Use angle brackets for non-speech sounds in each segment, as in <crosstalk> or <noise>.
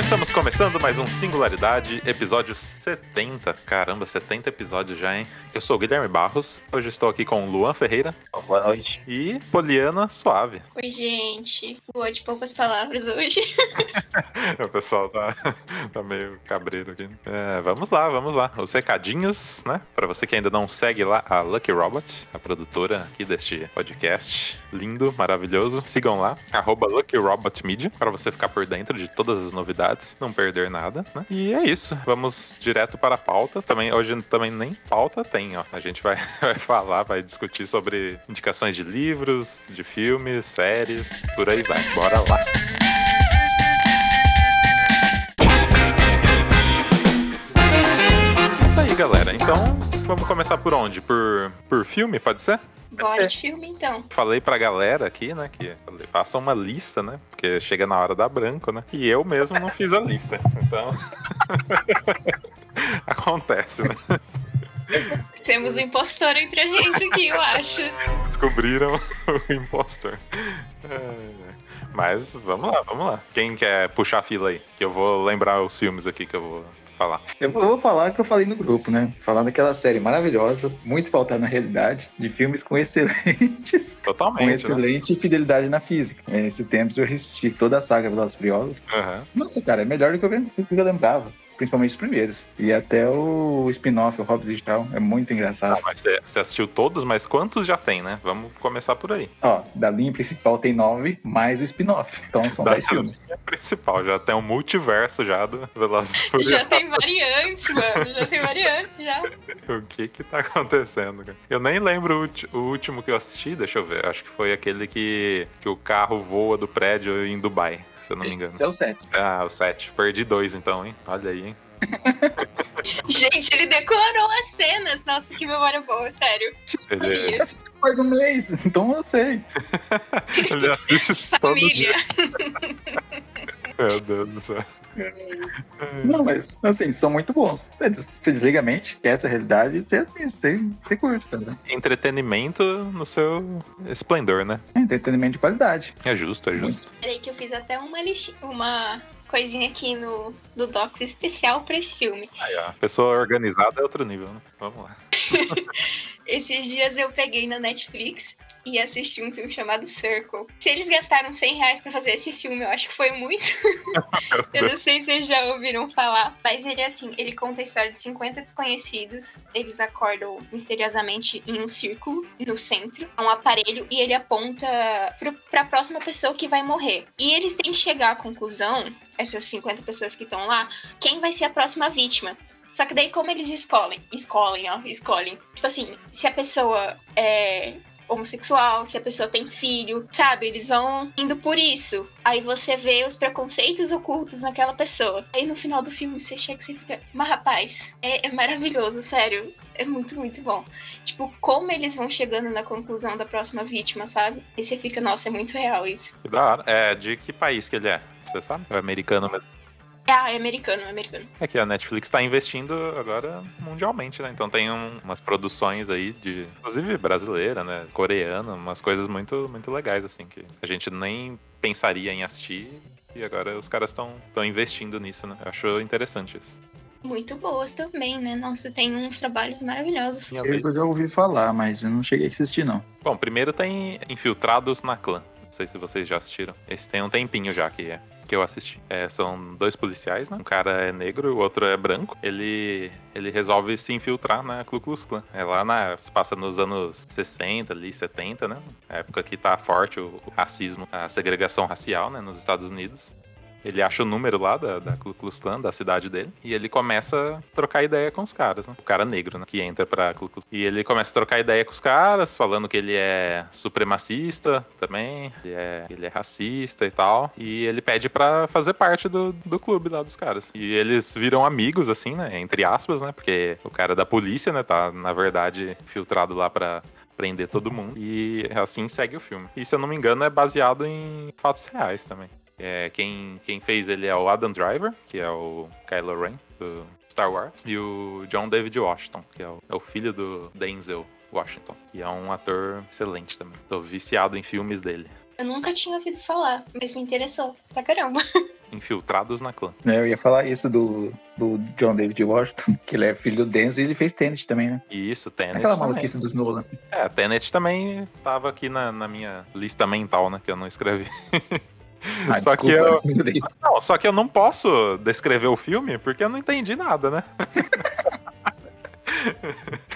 Então estamos começando mais um Singularidade, episódio 70. Caramba, 70 episódios já, hein? Eu sou o Guilherme Barros, hoje estou aqui com o Luan Ferreira. Boa noite. E Poliana Suave. Oi, gente. Boa de poucas palavras hoje. <laughs> o pessoal tá, tá meio cabreiro aqui. É, vamos lá, vamos lá. Os recadinhos, né? Para você que ainda não segue lá a Lucky Robot, a produtora aqui deste podcast. Lindo, maravilhoso. Sigam lá, arroba Lucky Robot Media, para você ficar por dentro de todas as novidades, não perder nada, né? E é isso. Vamos direto para a pauta. Também, hoje também nem pauta tem, ó. A gente vai, <laughs> vai falar, vai discutir sobre indicações de livros, de filmes, séries, por aí vai. Bora lá. Isso aí, galera. Então, vamos começar por onde? Por, por filme, pode ser? Bora de <laughs> filme, então. Falei pra galera aqui, né, que falei, faça uma lista, né, porque chega na hora da branco, né, e eu mesmo não fiz a lista, então... <laughs> Acontece, né? Temos um impostor entre a gente aqui, eu acho. <laughs> Descobriram o impostor. É, mas vamos lá, vamos lá. Quem quer puxar a fila aí? Que eu vou lembrar os filmes aqui que eu vou falar. Eu vou falar que eu falei no grupo, né? Falar daquela série maravilhosa, muito pautada na realidade, de filmes com excelentes. Totalmente. Com né? excelente fidelidade na física. Nesse tempo eu assisti toda a saga Velozes Furiosos. Uhum. Nossa, cara, é melhor do que eu, do que eu lembrava. Principalmente os primeiros. E até o spin-off, o Hobbs e tal, é muito engraçado. Ah, mas você, assistiu todos, mas quantos já tem, né? Vamos começar por aí. Ó, da linha principal tem nove, mais o spin-off. Então são Da dez filmes. linha principal, já tem um multiverso já do Velozes e Furiosos. Já tem variantes, mano. Já tem variantes, já. <laughs> O que que tá acontecendo, cara? Eu nem lembro o, o último que eu assisti, deixa eu ver. Acho que foi aquele que, que o carro voa do prédio em Dubai, se eu não me engano. Esse é o sete. Ah, o 7. Perdi dois então, hein? Olha aí, hein? <laughs> Gente, ele decorou as cenas. Nossa, que memória boa, sério. Ele, Família. Faz um mês, então eu sei. <laughs> ele assiste todo dia. Família. <laughs> Meu Deus do céu. <laughs> Não, mas assim, são muito bons. Você, você desliga a mente, que essa é a realidade, você assiste, você, você curte, cara. Entretenimento no seu esplendor, né? É entretenimento de qualidade. É justo, é justo. Peraí que eu fiz até uma listinha, uma coisinha aqui no, no Docs especial pra esse filme. Aí, ó. Pessoa organizada é outro nível, né? Vamos lá. <laughs> Esses dias eu peguei na Netflix e assisti um filme chamado Circle. Se eles gastaram 100 reais pra fazer esse filme, eu acho que foi muito. <laughs> eu não sei se vocês já ouviram falar, mas ele é assim, ele conta a história de 50 desconhecidos. Eles acordam misteriosamente em um círculo no centro, um aparelho e ele aponta pro, pra próxima pessoa que vai morrer. E eles têm que chegar à conclusão, essas 50 pessoas que estão lá, quem vai ser a próxima vítima. Só que daí como eles escolhem, escolhem, ó, escolhem. Tipo assim, se a pessoa é homossexual, se a pessoa tem filho, sabe? Eles vão indo por isso. Aí você vê os preconceitos ocultos naquela pessoa. Aí no final do filme você chega e você fica, mas rapaz, é, é maravilhoso, sério. É muito, muito bom. Tipo, como eles vão chegando na conclusão da próxima vítima, sabe? Aí você fica, nossa, é muito real isso. Que da hora. É, de que país que ele é? Você sabe? É americano mesmo. Ah, é americano, é americano. É que a Netflix tá investindo agora mundialmente, né? Então tem um- umas produções aí de. Inclusive brasileira, né? Coreana, umas coisas muito, muito legais, assim, que a gente nem pensaria em assistir. E agora os caras estão investindo nisso, né? Eu acho interessante isso. Muito boas também, né? Nossa, tem uns trabalhos maravilhosos. Eu já ouvi falar, mas eu não cheguei a assistir, não. Bom, primeiro tem Infiltrados na Clã. Não sei se vocês já assistiram. Esse tem um tempinho já que, é, que eu assisti. É, são dois policiais, né? Um cara é negro o outro é branco. Ele, ele resolve se infiltrar na Ku Klux Klan. É lá na. Se passa nos anos 60, ali, 70, né? Época que tá forte o, o racismo, a segregação racial, né? Nos Estados Unidos. Ele acha o número lá da, da Ku Klux Klan, da cidade dele, e ele começa a trocar ideia com os caras, né? O cara negro, né? Que entra pra Ku Klux E ele começa a trocar ideia com os caras, falando que ele é supremacista também, ele é, ele é racista e tal. E ele pede pra fazer parte do, do clube lá dos caras. E eles viram amigos, assim, né? Entre aspas, né? Porque o cara da polícia, né? Tá, na verdade, filtrado lá pra prender todo mundo. E assim segue o filme. E se eu não me engano, é baseado em fatos reais também. É, quem, quem fez ele é o Adam Driver, que é o Kylo Ren do Star Wars, e o John David Washington, que é o, é o filho do Denzel Washington, e é um ator excelente também. Tô viciado em filmes dele. Eu nunca tinha ouvido falar, mas me interessou pra caramba. <laughs> Infiltrados na clã. É, Eu ia falar isso do, do John David Washington, que ele é filho do Denzel e ele fez Tenet também, né? E isso, Tenet Aquela também. maluquice dos Nolan. É, Tenet também tava aqui na, na minha lista mental, né? Que eu não escrevi. <laughs> Ah, Só que eu- <laughs> lembrei. Não, só que eu não posso descrever o filme porque eu não entendi nada, né? <laughs>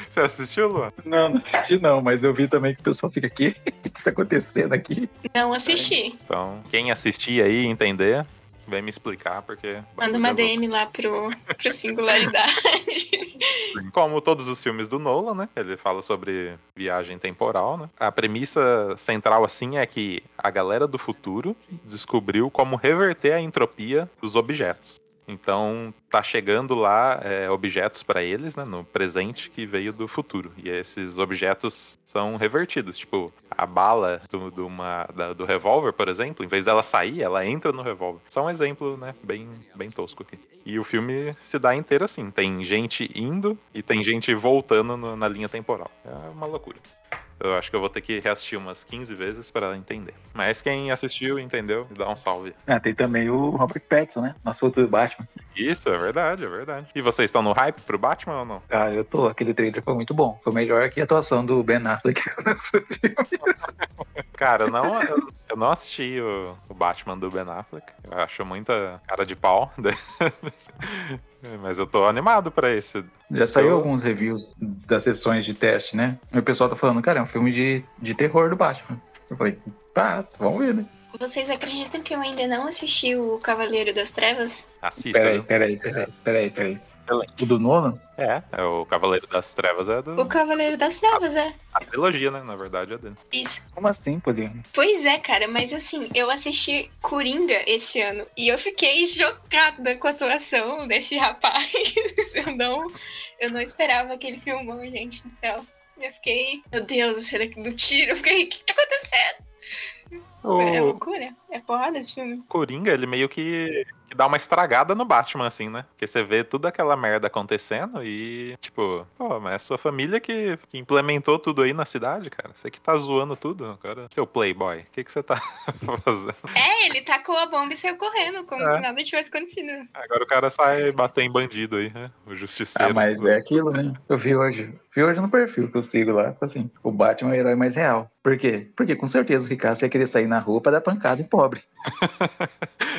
Você assistiu, Luan? Não, não assisti não, mas eu vi também que o pessoal fica aqui. <laughs> O que tá acontecendo aqui? Não assisti. Então, quem assistir aí e entender, vem me explicar, porque. Manda uma DM lá pro, pro Singularidade. <laughs> Como todos os filmes do Nolan, né? Ele fala sobre viagem temporal, né? A premissa central, assim, é que a galera do futuro descobriu como reverter a entropia dos objetos. Então, tá chegando lá é, objetos para eles, né, no presente que veio do futuro. E esses objetos são revertidos. Tipo, a bala do, do, uma, da- do revólver, por exemplo, em vez dela sair, ela entra no revólver. Só um exemplo, né, bem, bem tosco aqui. E o filme se dá inteiro assim. Tem gente indo e tem gente voltando no- na linha temporal. É uma loucura. Eu acho que eu vou ter que reassistir umas 15 vezes para entender. Mas quem assistiu entendeu, dá um salve. Ah, tem também o Robert Pattinson, né? Nosso futuro Batman. Isso, é verdade, é verdade. E vocês estão no hype pro Batman ou não? Cara, eu tô. Aquele trailer foi muito bom. Foi melhor que a atuação do Ben Affleck. <laughs> Cara, eu não, eu, eu não assisti o, o Batman do Ben Affleck. Eu acho muita cara de pau. <laughs> Mas eu tô animado pra esse. Já saiu Eu- alguns reviews das sessões de teste, né? E o pessoal tá falando, cara, é um filme de, de terror do Batman. Eu falei, tá, vamos ver, né? Vocês acreditam que eu ainda não assisti o Cavaleiro das Trevas? Assista. Peraí, peraí, peraí, peraí, peraí. Excelente. O do Nolan? É, é o Cavaleiro das Trevas é do, O Cavaleiro das Trevas, é. a trilogia, né? Na verdade é dele. Isso. Como assim, Poliana? Pois é, cara, mas assim, eu assisti Coringa esse ano e eu fiquei chocada com a atuação desse rapaz. <laughs> eu não, eu não esperava aquele filmão, gente do céu. Eu fiquei, meu Deus, esse daqui do tiro. Eu fiquei, o que tá acontecendo? É O loucura. É porrada esse filme. Coringa, ele meio que, que dá uma estragada no Batman, assim, né? Porque você vê toda aquela merda acontecendo e, tipo, pô, mas é sua família que, que implementou tudo aí na cidade, cara. Você que tá zoando tudo, agora. Seu playboy, o que, que você tá <laughs> fazendo? É, ele tacou a bomba e saiu correndo, como É. se nada tivesse acontecido. Agora o cara sai bater em bandido aí, né? O justiceiro. Ah, mas é aquilo, né? Eu vi hoje. Vi hoje no perfil que eu sigo lá. Assim, o Batman é o herói mais real. Por quê? Porque com certeza o Ricardo ia querer sair na rua pra dar pancada em pobre. <laughs>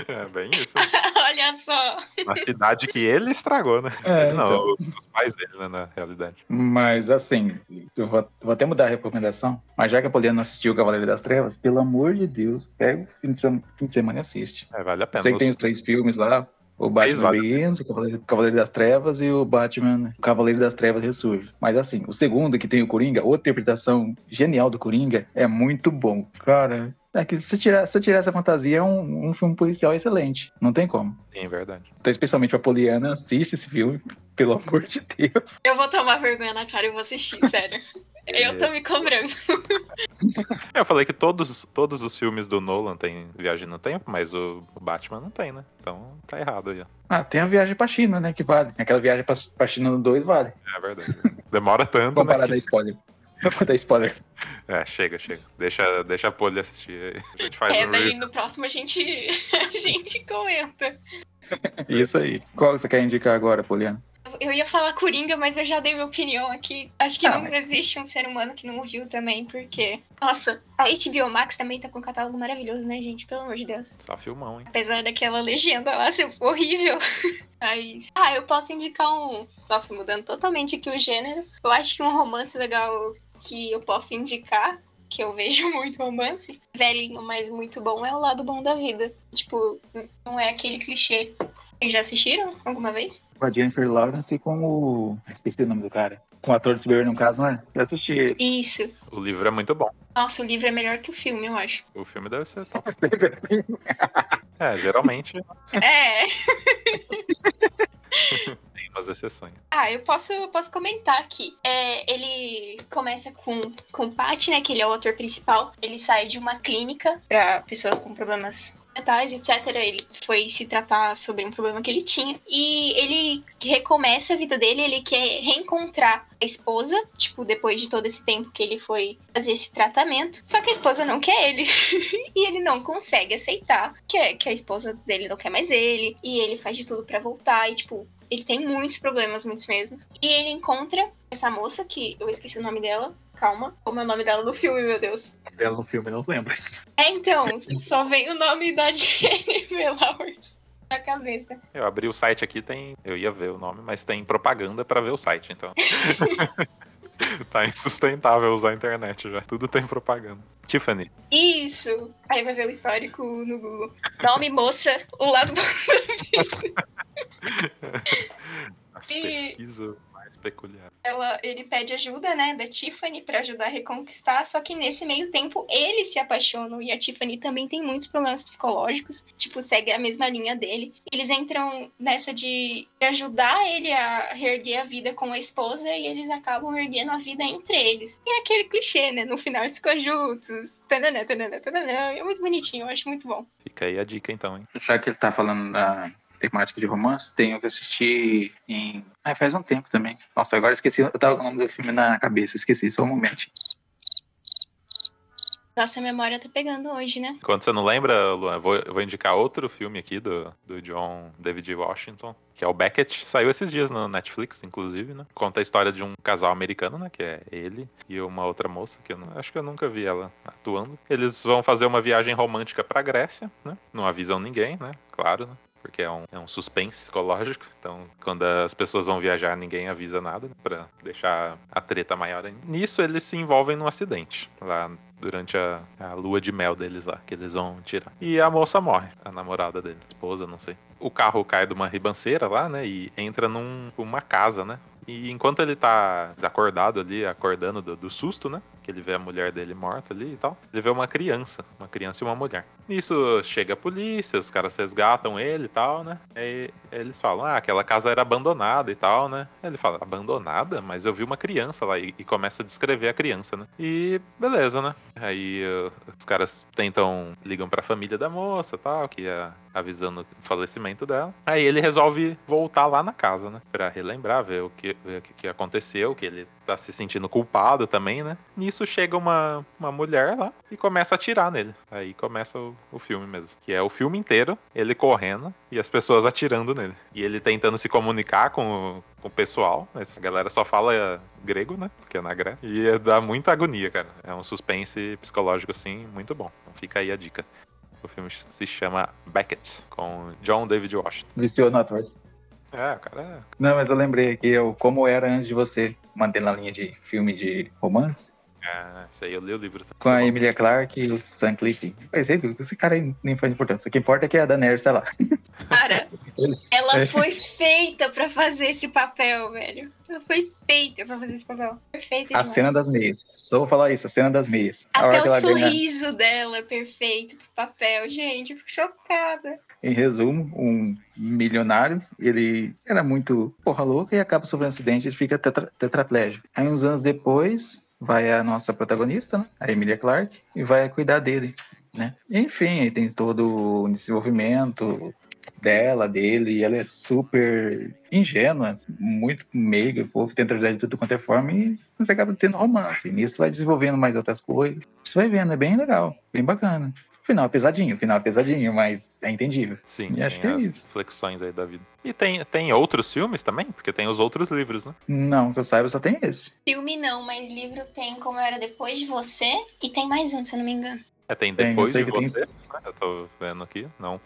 É bem isso. <laughs> Olha só. Na cidade que ele estragou, né? É, Não, então. os pais dele, né, na realidade. Mas assim, eu vou, vou até mudar a recomendação. Mas já que a Poliana não assistiu o Cavaleiro das Trevas, pelo amor de Deus, pega o fim de, sema- fim de semana e assiste. É, vale a pena. Sei que tem Os- três filmes lá. O Batman vale. Begins, o Cavaleiro, o Cavaleiro das Trevas e o Batman o Cavaleiro das Trevas Ressurge. Mas assim, o segundo, que tem o Coringa, outra interpretação genial do Coringa, é muito bom. Cara, é que se tirar, se tirar essa fantasia, é um, um filme policial excelente. Não tem como. Sim, verdade. Então, especialmente pra Poliana, assiste esse filme, pelo amor de Deus. Eu vou tomar vergonha na cara e vou assistir, <laughs> sério. Eu tô me cobrando. Eu falei que todos, todos os filmes do Nolan têm viagem no tempo, mas o, o Batman não tem, né? Então tá errado aí, ó. Ah, tem a viagem pra China, né? Que vale. Aquela viagem pra, pra China no 2 vale. É verdade. Demora tanto, Vamos né? parar da spoiler. Vamos dar spoiler. É, chega, chega. Deixa, deixa a Polly assistir aí. A gente faz É, um daí no próximo a gente, <laughs> a gente comenta. Isso aí. Qual você quer indicar agora, Poliana? Eu ia falar Coringa, mas eu já dei minha opinião aqui. Acho que Ah, não mas- existe um ser humano que não viu também, porque. Nossa, a HBO Max também tá com um catálogo maravilhoso, né, gente? Pelo amor de Deus. Só filmão, hein? Apesar daquela legenda lá ser horrível. <laughs> Mas. Ah, eu posso indicar um. Nossa, mudando totalmente aqui o gênero. Eu acho que um romance legal que eu posso indicar, que eu vejo <laughs> muito romance, velhinho, mas muito bom, é o lado bom da vida. Tipo, não é aquele clichê. Vocês já assistiram alguma vez? Com a Jennifer Lawrence e com o. Esqueci o nome do cara. Com o ator de Superman, no caso, não é? Eu assisti. Isso. O livro é muito bom. Nossa, o livro é melhor que o filme, eu acho. O filme deve ser top. <laughs> Assim. É, geralmente É. <laughs> algumas exceções. Ah, eu posso, posso comentar aqui. É, ele começa com, com Pat, né? Que ele é o ator principal. Ele sai de uma clínica para pessoas com problemas mentais, etc. Ele foi se tratar sobre um problema que ele tinha. E ele recomeça a vida dele, ele quer reencontrar a esposa, tipo, depois de todo esse tempo que ele foi fazer esse tratamento. Só que a esposa não quer ele. <laughs> e ele não consegue aceitar que, que a esposa dele não quer mais ele. E ele faz de tudo para voltar. E, tipo, ele tem muitos problemas, muitos mesmos. E ele encontra essa moça, que eu esqueci o nome dela. Calma. Como é o nome dela no filme, meu Deus? Dela no filme, não lembro. É, então, só vem o nome da <laughs> Jennifer Lawrence na cabeça. Eu abri o site aqui, tem. Eu ia ver o nome, mas tem propaganda pra ver o site, então. <laughs> tá insustentável usar a internet já. Tudo tem propaganda. Tiffany. Isso! Aí vai ver o histórico no Google. Nome, moça, o lado do <laughs> As E- pesquisas mais peculiares. ela, ele pede ajuda, né, da Tiffany pra ajudar a reconquistar, só que nesse meio tempo eles se apaixonam e a Tiffany também tem muitos problemas psicológicos, tipo, segue a mesma linha dele. Eles entram nessa de ajudar ele a reerguer a vida com a esposa e eles acabam erguendo a vida entre eles. E é aquele clichê, né, no final eles ficam juntos, tananã, tananã, tananã, é muito bonitinho, eu acho muito bom. Fica aí a dica então, hein? Já que ele tá falando da temática de romance, tenho que assistir em. Ah, faz um tempo também. Nossa, agora esqueci. Eu tava com o nome do filme na cabeça, esqueci só um momento. Nossa, a memória tá pegando hoje, né? Quando você não lembra, Luan, eu vou, eu vou indicar outro filme aqui do, do John David Washington, que é o Beckett. Saiu esses dias no Netflix, inclusive, né? Conta a história de um casal americano, né? Que é ele e uma outra moça, que eu não- acho que eu nunca vi ela atuando. Eles vão fazer uma viagem romântica pra Grécia, né? Não avisam ninguém, né? Claro, né? Porque é um, é um suspense psicológico. Então, quando as pessoas vão viajar, ninguém avisa nada, né, pra deixar a treta maior. Nisso, eles se envolvem num acidente. Lá durante a, a lua de mel deles lá, que eles vão tirar. E a moça morre, a namorada dele, esposa, não sei. O carro cai de uma ribanceira lá, né? E entra num, uma casa, né? E enquanto ele tá desacordado ali, acordando do, do susto, né? Que ele vê a mulher dele morta ali e tal. Ele vê uma criança, uma criança e uma mulher. Nisso chega a polícia, os caras resgatam ele e tal, né? Aí eles falam, ah, aquela casa era abandonada e tal, né? Ele fala, abandonada? Mas eu vi uma criança lá e, e começa a descrever a criança, né? E beleza, né? Aí uh, os caras tentam, ligam pra família da moça tal, que ia avisando o falecimento dela. Aí ele resolve voltar lá na casa, né? Pra relembrar, ver o que, ver o que aconteceu, que ele tá se sentindo culpado também, né? Nisso chega uma, uma mulher lá e começa a atirar nele. Aí começa o, o filme mesmo. Que é o filme inteiro, ele correndo e as pessoas atirando nele. E ele tentando se comunicar com, o- com o pessoal. Essa galera só fala grego, né? Porque é na Grécia. E é- dá muita agonia, cara. É um suspense psicológico, assim, muito bom. Então fica aí a dica. O filme se chama Beckett, com John David Washington. Viciou no ator. É, cara é Não, mas eu lembrei aqui, eu, como era antes de você, mantendo a linha de filme de romance, É, isso aí eu li o livro. com a Emilia Clarke e o Sam Cliff. Mas ele- esse cara aí nem faz importância. O que importa é que a Daenerys tá lá. <laughs> Cara, ela É. foi feita pra fazer esse papel, velho. Ela foi feita pra fazer esse papel. Perfeita A demais. cena das meias. Só vou falar isso, a cena das meias. A Até o ela ganha, sorriso dela é perfeito pro papel. Gente, eu fico chocada. em resumo, um milionário, ele era muito porra louca e acaba sofrendo um acidente, ele fica tetra, tetraplégico. Aí uns anos depois, vai a nossa protagonista, né? A Emilia Clarke, e vai cuidar dele, né? Enfim, aí tem todo o desenvolvimento dela, dele, e ela é super ingênua, muito meiga, fofa, tenta ajudar de tudo quanto é forma, e você acaba tendo romance. E nisso vai desenvolvendo mais outras coisas. Você vai vendo, é bem legal, bem bacana. Final é pesadinho, final é pesadinho, mas é entendível. Sim, E acho tem que é as isso. reflexões aí da vida. E tem, tem outros filmes também? Porque tem os outros livros, né? Não, que eu saiba, só tem esse. Filme não, mas livro tem Como Eu Era Depois de Você. E tem mais um, se eu não me engano. É, tem Tem, Depois sei de que tem- Você, né? Eu tô vendo aqui. Não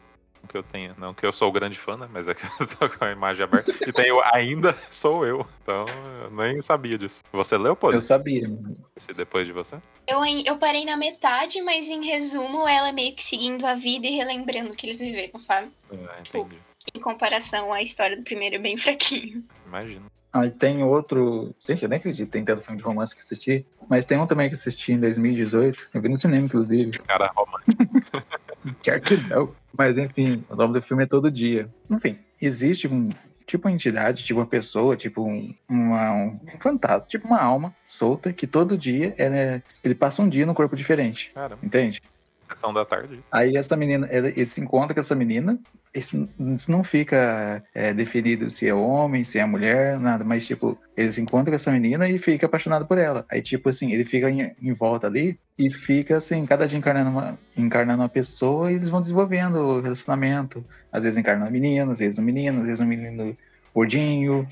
que eu tenha, não que eu sou o grande fã, né? Mas é que <laughs> eu tô com a imagem aberta. E tem o Ainda Sou Eu. Então, eu nem sabia disso. Você leu, pô? Eu sabia. Esse Depois de Você? Eu, eu parei na metade, mas em resumo, ela é meio que seguindo a vida e relembrando o que eles viveram, sabe? É, entendi. Em comparação à história do primeiro, é bem fraquinho. Imagino. Aí tem outro. Gente, eu nem acredito, tem tanto filme de romance que assisti. Mas tem um também que assisti em 2018. Eu vi no cinema, inclusive. Cara romântico. <laughs> Quer que não. Mas enfim, o nome do filme é Todo Dia. Enfim, existe um tipo uma entidade, tipo uma pessoa, tipo um, uma, um fantasma, tipo uma alma solta que todo dia ele, ele passa um dia num corpo diferente. Entende? Sessão da tarde. Aí essa menina, ele, se encontra com essa menina, isso, isso não fica é, definido se é homem, se é mulher, nada, mas tipo, ele se encontra com essa menina e fica apaixonado por ela. Aí, tipo assim, ele fica em, em volta ali e fica assim, cada dia encarnando uma, encarnando uma pessoa e eles vão desenvolvendo o relacionamento. Às vezes encarna uma menina, às vezes um menino, às vezes um menino gordinho.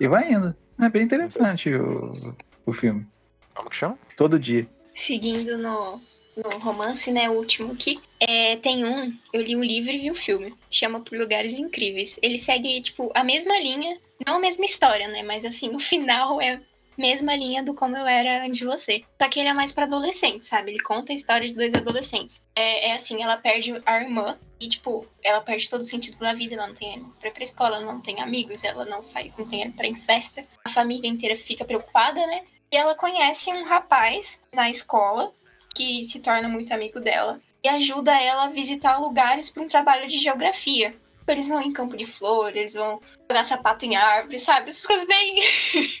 E vai indo. É bem interessante o, o filme. Como que chama? Todo dia. Seguindo no, no romance, né, o último aqui, é, tem um, eu li um livro e vi um filme, chama Por Lugares Incríveis. Ele segue, tipo, a mesma linha, não a mesma história, né, mas assim, o <laughs> final é a mesma linha do Como Eu Era Antes de Você. Só que ele é mais pra adolescente, sabe? Ele conta a história de dois adolescentes. É, é assim, ela perde a irmã e, tipo, ela perde todo o sentido da vida, ela não tem pra ir pra escola, ela não tem amigos, ela não, faz, não tem pra ir em festa. A família inteira fica preocupada, né? E ela conhece um rapaz na escola que se torna muito amigo dela e ajuda ela a visitar lugares para um trabalho de geografia. Eles vão em campo de flor, eles vão jogar sapato em árvore, sabe? Essas coisas bem. <laughs>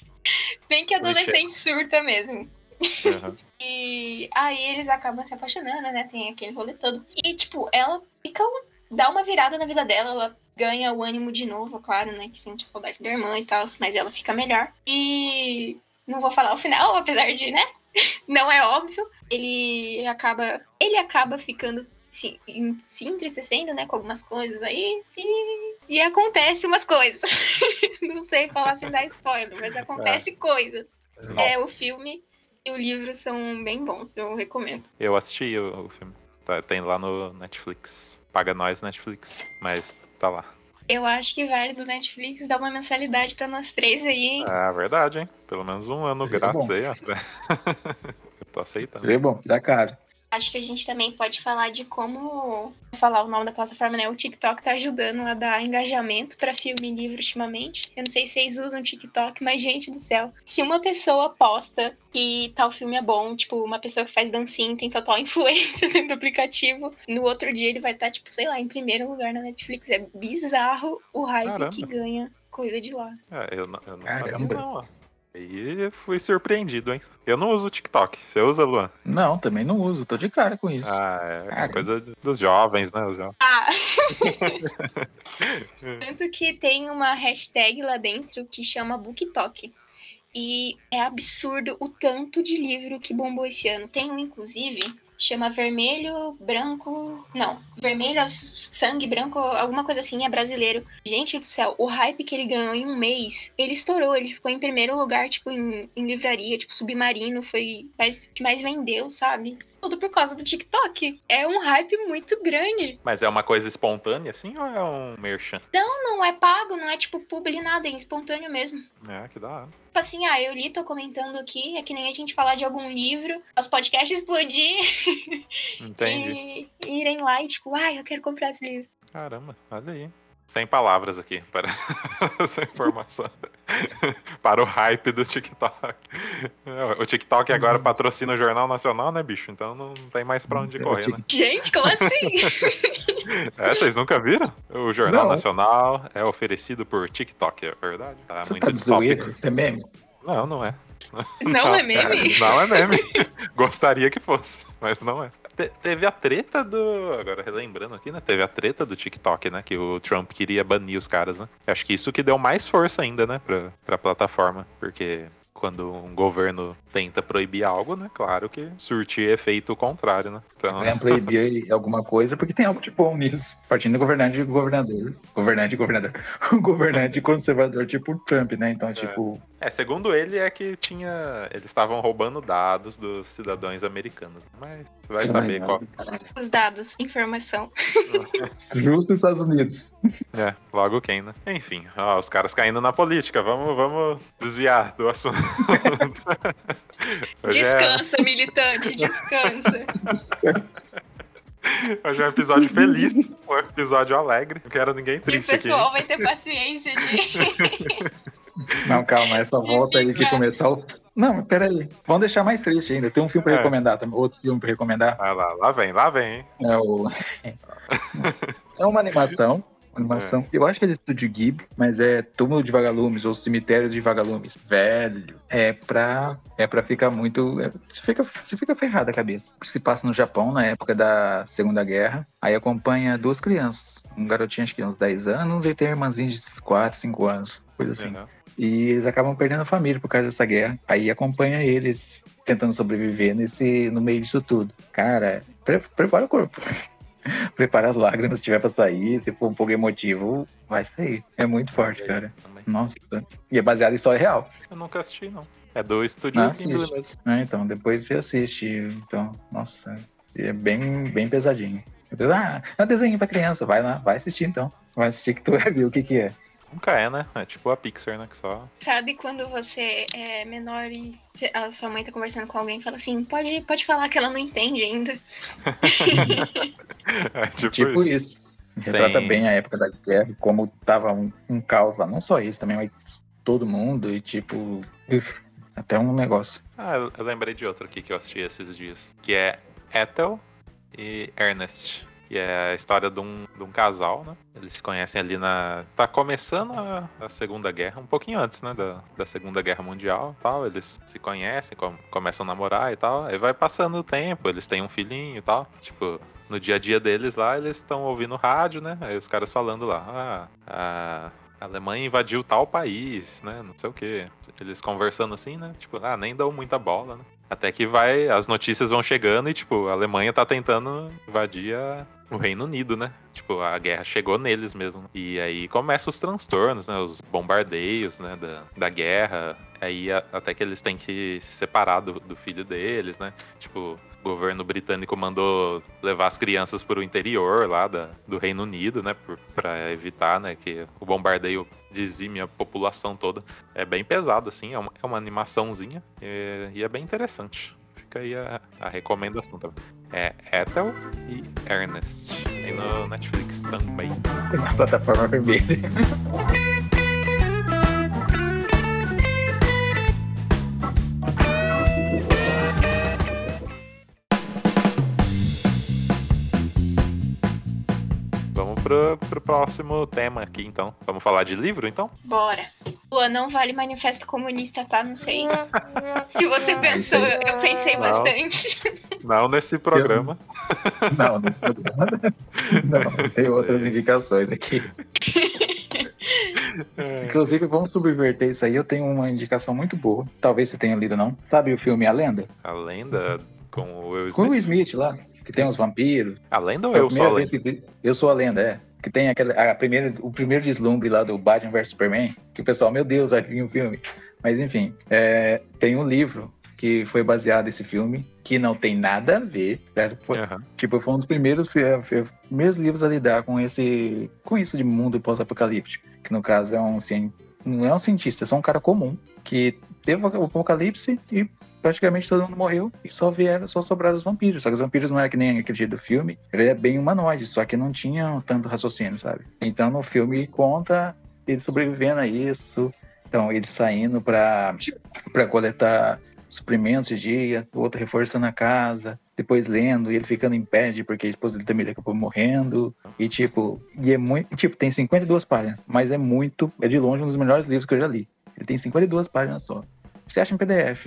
bem que adolescente surta mesmo. Uhum. E aí eles acabam se apaixonando, né? Tem aquele rolê todo. E, tipo, ela fica. dá uma virada na vida dela, ela ganha o ânimo de novo, claro, né? Que sente a saudade da irmã e tal, mas ela fica melhor. E não vou falar o final, apesar de, né? Não é óbvio. Ele acaba. Ele acaba ficando se, se entristecendo, né, com algumas coisas aí. E, e acontece umas coisas. <laughs> não sei falar sem dar spoiler, mas acontece coisas. É, o filme e o livro são bem bons, eu recomendo. Eu assisti o, o filme. Tá- tem lá no Netflix. Paga nós, Netflix. Mas tá lá. Eu acho que vale do Netflix dar uma mensalidade pra nós três aí, hein? É verdade, hein? Pelo menos um ano Seria grátis bom. aí, ó. <laughs> Eu tô aceitando. Seria bom, dá caro. Acho que a gente também pode falar de como vou falar o nome da plataforma, né? O TikTok tá ajudando a dar engajamento pra filme e livro ultimamente. Eu não sei se vocês usam TikTok, mas gente do céu, se uma pessoa posta que tal filme é bom, tipo, uma pessoa que faz dancinha, tem total <laughs> influência dentro do aplicativo, no outro dia ele vai estar, tipo, sei lá, em primeiro lugar na Netflix. É bizarro o hype Caramba. que ganha coisa de lá. É, eu não, eu não Caramba. sabia não, ó. E fui surpreendido, hein? Eu não uso TikTok. Você usa, Luan? Não, também não uso, tô de cara com isso. Ah, é Cara. coisa dos jovens, né? Os jovens. Ah! <laughs> Tanto que tem uma hashtag lá dentro que chama BookTok. E é absurdo o tanto de livro que bombou esse ano. Tem um, inclusive, chama Vermelho, Branco. Não, Vermelho, Sangue, Branco, alguma coisa assim, é brasileiro. Gente do céu, o hype que ele ganhou em um mês, ele estourou. Ele ficou em primeiro lugar, tipo, em, em livraria, tipo, Submarino, foi mais, que mais vendeu, sabe? Tudo por causa do TikTok. É um hype muito grande. Mas é uma coisa espontânea, assim, ou é um merchan? Não é pago, não é tipo publi nada, é espontâneo mesmo. É, que da hora. Tipo assim, ah, eu li, tô comentando aqui, é que nem a gente falar de algum livro, os podcasts explodir <laughs> Entendi. e irem lá e tipo, ai, eu quero comprar esse livro. Caramba, olha aí. Sem palavras aqui para <laughs> essa informação. <laughs> para o hype do TikTok. O TikTok agora patrocina o Jornal Nacional, né, bicho? Então não tem mais pra onde O correr, né? Gente, como assim? <laughs> É, vocês nunca viram? O Jornal Não. Nacional é oferecido por TikTok, é verdade? Tá Você muito tá distópico. É meme? Não, não é. Não é meme? Não é meme. Gostaria que fosse, mas não é. Te- teve a treta do. Agora relembrando aqui, né? Teve a treta do TikTok, né? Que o Trump queria banir os caras, né? Acho que isso que deu mais força ainda, né? Pra, pra plataforma. Porque quando um governo tenta proibir algo, né? Claro que surtir efeito contrário, né? Então. Querem proibir <laughs> alguma coisa porque tem algo de bom nisso. Partindo do governante e governador. Governante e governador. <laughs> O governante conservador, tipo o Trump, né? Então, tipo, É, segundo ele é que tinha. Eles estavam roubando dados dos cidadãos americanos. Mas você vai saber qual. Os dados, informação. <laughs> justo Estados Unidos. <laughs> É, logo quem, né? Enfim, ó, os caras caindo na política. Vamos, vamos desviar do assunto. hoje, <laughs> é, Descansa, militante, descansa. <laughs> hoje é um episódio feliz, um episódio alegre. Não quero ninguém E o triste aqui. pessoal vai ter paciência de. Não, calma, essa volta aí de ficar. começar o. Não, mas peraí. Vamos deixar mais triste ainda. Tem um filme pra É. recomendar também. Outro filme pra recomendar. Vai lá, lá vem, lá vem, hein? É o. é uma animação. Animação. Eu acho que é do estúdio Ghibli, mas é Túmulo de Vagalumes ou Cemitério de Vagalumes. Velho. É pra, é pra ficar muito. é- você, fica, você fica ferrado a cabeça. Se passa no Japão, na época da Segunda Guerra. Aí acompanha duas crianças. Um garotinho, acho que uns 10 anos, e tem uma irmãzinha de 4, 5 anos. Coisa assim. Uhum. E eles acabam perdendo a família por causa dessa guerra. Aí acompanha eles tentando sobreviver nesse, no meio disso tudo. Cara, pre- prepara o corpo. <laughs> prepara as lágrimas se tiver pra sair. Se for um pouco emotivo, vai sair. É muito forte, cara. Também. Nossa. E é baseado em história real. Eu nunca assisti, não. É do estúdio Ghibli assiste. mesmo. né? Então, depois você assiste. Então, nossa. É bem, bem pesadinho. Ah, é um desenho pra criança. Vai lá, vai assistir então. Vai assistir que tu <laughs> vai ver o que que é. Nunca é, né? É tipo a Pixar, né? Que só. Sabe quando você é menor e a sua mãe tá conversando com alguém e fala assim, pode, pode falar que ela não entende ainda. <laughs> É tipo, Tipo isso. isso. Retrata Tem- bem a época da guerra, e como tava um, um caos lá. Não só isso, também mas todo mundo e tipo. uf, até um negócio. Ah, eu eu lembrei de outro aqui que eu assisti esses dias. Que é Ethel e Ernest. Que é a história de um, de um casal, né? Eles se conhecem ali na. Tá começando a, a Segunda Guerra, um pouquinho antes, né? Da, da Segunda Guerra Mundial tal. Eles se conhecem, com- começam a namorar e tal. Aí vai passando o tempo, eles têm um filhinho e tal. Tipo, no dia a dia deles lá, eles estão ouvindo rádio, né? Aí os caras falando lá, ah, a Alemanha invadiu tal país, né? Não sei o quê. Eles conversando assim, né? Tipo, ah, nem dão muita bola, né? Até que vai, as notícias vão chegando e, tipo, a Alemanha tá tentando invadir a- o Reino Unido, né? Tipo, a guerra chegou neles mesmo. E aí começam os transtornos, né? Os bombardeios, né? Da, da guerra. Aí a- até que eles têm que se separar do, do filho deles, né? Tipo, o governo britânico mandou levar as crianças para o interior lá da, do Reino Unido, né? Pra evitar, né? Que o bombardeio dizime a população toda. É bem pesado, assim. É uma, é uma animaçãozinha. E, e é bem interessante. Fica aí a, a recomendação também. É Ethel e Ernest. Tem no Netflix também. Tem na plataforma vermelha. Vamos pro, pro próximo tema aqui, então. Vamos falar de livro, então? Bora. Lua, não vale manifesto comunista, tá? Não sei. Se você pensou, eu, eu pensei Não. bastante. Não nesse programa. Não, nesse programa. Não, tem outras indicações aqui. Inclusive, vamos subverter isso aí. Eu tenho uma indicação muito boa. Talvez você tenha lido, não. Sabe o filme A Lenda? A lenda com o Will Com o Will Smith. Smith lá, que tem os vampiros. A lenda ou eu sou a lenda? que- Eu sou a lenda, é. Que tem aquele, a primeira, o primeiro deslumbre lá do Batman vs Superman, que o pessoal, meu Deus, vai vir um filme. Mas enfim, é, tem um livro que foi baseado nesse filme, que não tem nada a ver, certo? Foi, Aham. Tipo, foi um dos primeiros, fi- primeiros livros a lidar com esse com isso de mundo pós-apocalíptico. Que no caso é um cien- não é um cientista, é só um cara comum que teve o apocalipse e praticamente todo mundo morreu e só vieram, só sobraram os vampiros. Só que os vampiros não é que nem aquele dia do filme, ele é bem humanoide, só que não tinha tanto raciocínio, sabe? Então no filme conta ele sobrevivendo a isso. Então ele saindo pra, pra coletar suprimentos de dia, o outro reforçando a casa, depois lendo, e ele ficando em pé, porque a esposa dele também acabou morrendo. E tipo, e é muito. Tipo, tem 52 páginas, mas é muito. É de longe um dos melhores livros que eu já li. Ele tem 52 páginas só. Você acha em PDF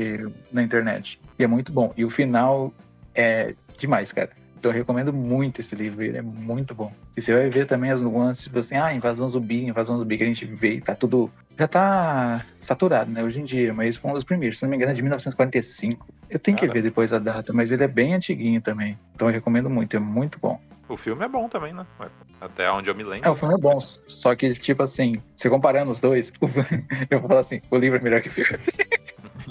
na internet. E é muito bom. E o final é demais, cara. Então eu recomendo muito esse livro, ele é muito bom. E você vai ver também as nuances, tipo assim, ah, invasão zumbi, invasão zumbi que a gente vê, tá tudo. Já tá saturado, né, hoje em dia, mas foi um dos primeiros, se não me engano, é de 1945. Eu tenho que Cara. ver depois a data, mas ele é bem antiguinho também. Então eu recomendo muito, é muito bom. O filme é bom também, né? Até onde eu me É, lembro. o filme é bom, só que, tipo assim, você comparando os dois, <laughs> eu vou falar assim, o livro é melhor que o filme.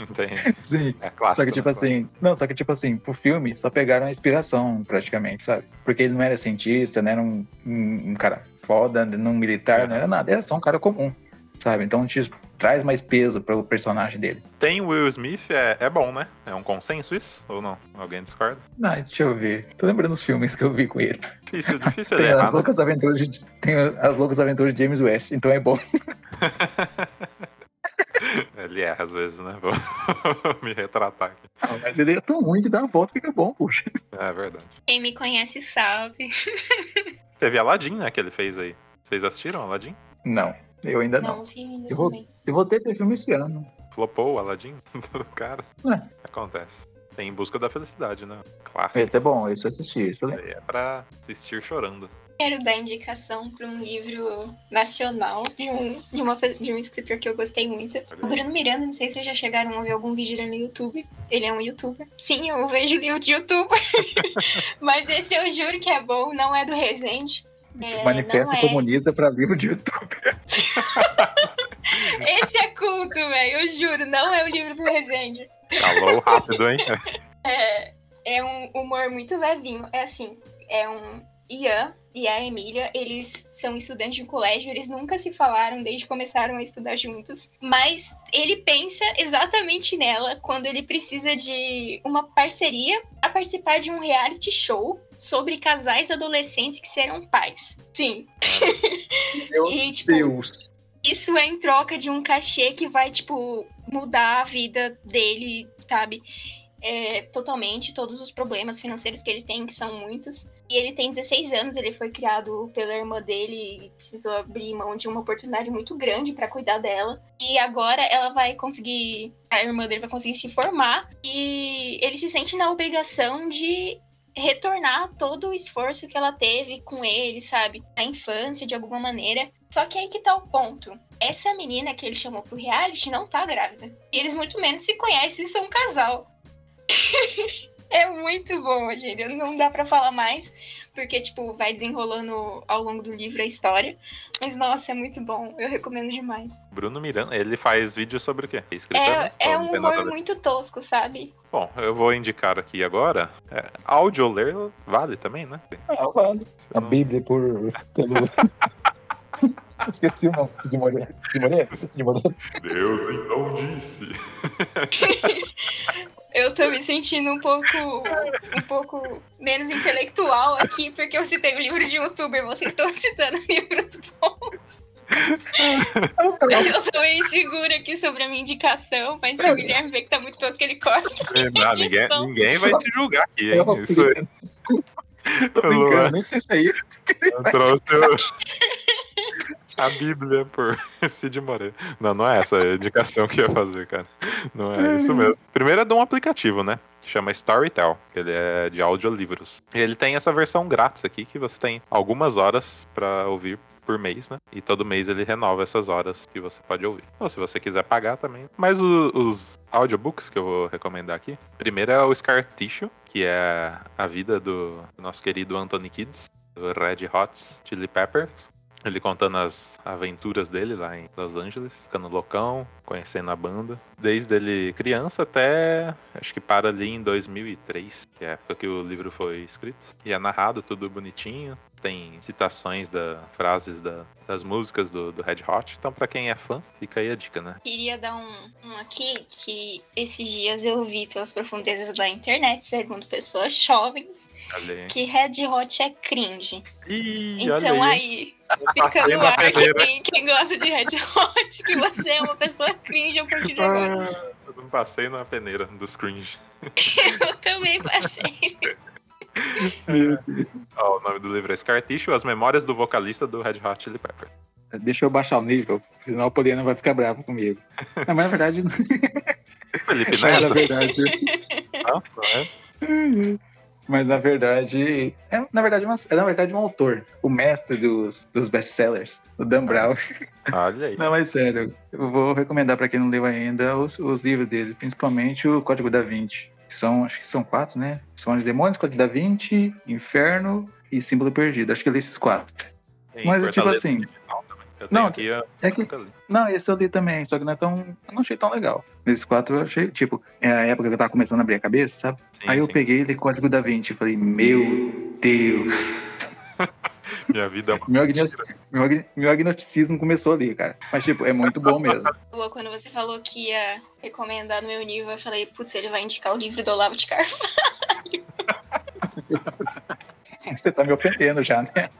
<laughs> Tem- Sim. É clássico. Só que, tipo né? assim, não, só que, tipo assim, pro filme só pegaram a inspiração, praticamente, sabe? Porque ele não era cientista, não era um, um, um cara foda, não militar, não era nada, era só um cara comum, sabe? Então, te traz mais peso pro personagem dele. Tem Will Smith, é, é bom, né? É um consenso isso? Ou não? Alguém discorda? Ah, deixa eu ver. Tô lembrando os filmes que eu vi com ele. Difícil, <laughs> difícil ele as, né? loucas aventuras de, tem as loucas aventuras de James West, então é bom. <laughs> <laughs> Ele erra às vezes, né? <laughs> Vou me retratar aqui. Ah, mas ele é tão ruim que dá uma volta fica bom, puxa. É verdade. Quem me conhece sabe. <laughs> Teve Aladdin, né? Que ele fez aí. Vocês assistiram Aladdin? Não, eu ainda não. Não, Eu vou-. Eu vou ter esse filme esse ano. Flopou o Aladdin? Cara, É. acontece. Tem Em Busca da Felicidade, né? Clássico. Esse é bom, esse eu assisti. Esse eu lembro. É pra assistir chorando. Quero dar indicação para um livro nacional de um, de, uma, de um escritor que eu gostei muito. O Bruno Miranda, não sei se vocês já chegaram a ver algum vídeo dele no YouTube. Ele é um youtuber. Sim, eu vejo livro de youtuber. <laughs> Mas esse eu juro que é bom, não é do Resende. É, Manifesto é. Comunista pra livro de YouTube. <laughs> Esse é culto, velho. Eu juro, não é o livro do Resende. Falou rápido, hein? <laughs> É, é um humor muito levinho. É assim, é um Ian e a Emília, eles são estudantes de um colégio, eles nunca se falaram desde que começaram a estudar juntos, mas ele pensa exatamente nela quando ele precisa de uma parceria a participar de um reality show sobre casais adolescentes que serão pais. Sim. <laughs> Meu E, tipo, Deus. isso é em troca de um cachê que vai, tipo, mudar a vida dele, sabe? É, totalmente, todos os problemas financeiros que ele tem, que são muitos. E ele tem 16 anos, ele foi criado pela irmã dele e precisou abrir mão de uma oportunidade muito grande pra cuidar dela. E agora ela vai conseguir, a irmã dele vai conseguir se formar e ele se sente na obrigação de retornar todo o esforço que ela teve com ele, sabe? Na infância, de alguma maneira. Só que aí que tá o ponto. Essa menina que ele chamou pro reality não tá grávida. E eles muito menos se conhecem são um casal. <laughs> é muito bom, gente. Não dá pra falar mais, porque, tipo, vai desenrolando ao longo do livro a história. Mas, nossa, é muito bom. Eu recomendo demais. Bruno Miranda, ele faz vídeo sobre o quê? É, né? é um a humor muito tosco, sabe? Bom, eu vou indicar aqui agora. É, áudio ler vale também, né? Ah, vale. A Não- Bíblia por. pelo. <laughs> Esqueci o nome de mulher. De mulher? De mulher. Deus então disse. <laughs> Eu tô me sentindo um pouco, um pouco menos intelectual aqui, porque eu citei o livro de youtuber, vocês estão citando livros bons. Eu tô meio insegura aqui sobre a minha indicação, mas se o Guilherme vê que tá muito tosco, ele corta. Não, ninguém, ninguém vai te julgar aqui, hein? Eu Isso aí. Tô brincando, nem sei se é isso. Eu trouxe o- <laughs> <laughs> a Bíblia por <laughs> Cid Moreira. Não, não é essa a indicação que eu ia fazer, cara. Não é isso mesmo. Primeiro é de um aplicativo, né? Chama Storytel, que ele é de audiolivros. E ele tem essa versão grátis aqui, que você tem algumas horas pra ouvir por mês, né? E todo mês ele renova essas horas que você pode ouvir. Ou se você quiser pagar também. Mas o- os audiobooks que eu vou recomendar aqui. Primeiro é o Scar Tissue, que é a vida do nosso querido Anthony Kids, do Red Hot Chili Peppers. Ele contando as aventuras dele lá em Los Angeles, ficando loucão, conhecendo a banda. Desde ele criança até acho que para ali em 2003, que é a época que o livro foi escrito. E é narrado tudo bonitinho. Tem citações da frases da- das músicas do, do Red Hot. Então, pra quem é fã, fica aí a dica, né? Queria dar um, um aqui que esses dias eu vi pelas profundezas da internet, segundo pessoas jovens, que Red Hot é cringe. Ih, olha Então aí. aí, fica no ar quem, quem gosta de Red Hot, que você é uma pessoa cringe a partir de agora. Ah, eu não passei na peneira dos cringe. <laughs> Eu também passei. <laughs> Ó, o nome do livro é Scar Tissue, As Memórias do Vocalista do Red Hot Chili Pepper. Deixa eu baixar o nível, senão o Poliana vai ficar bravo comigo. Não, mas na verdade. Felipe mas na Neto? verdade. É? Mas na verdade. É, na verdade, uma, é na verdade um autor. O mestre dos, dos best-sellers, o Dan Brown. Olha aí. Não, mas sério, eu vou recomendar pra quem não leu ainda os, os livros dele, principalmente o Código da Vinci. São, acho que são quatro, né? São os demônios, Código da Vinci, Inferno e Símbolo Perdido. Acho que eu li esses quatro. Tem Mas, tipo Fortaleza assim, não, aqui, eu É que. Não, esse eu li também, só que não é tão. Eu não achei tão legal. Esses quatro eu achei, tipo, é a época que eu tava começando a abrir a cabeça, sabe? Sim, Aí eu sim. peguei ele Código da Vinci e falei, meu Deus. Minha vida é uma Meu, meu, meu agnosticismo começou ali, cara. Mas, tipo, é muito bom mesmo. <laughs> Quando você falou que ia recomendar no meu nível, eu falei, putz, ele vai indicar o livro do Olavo de Carvalho. <laughs> Você tá me ofendendo já, né?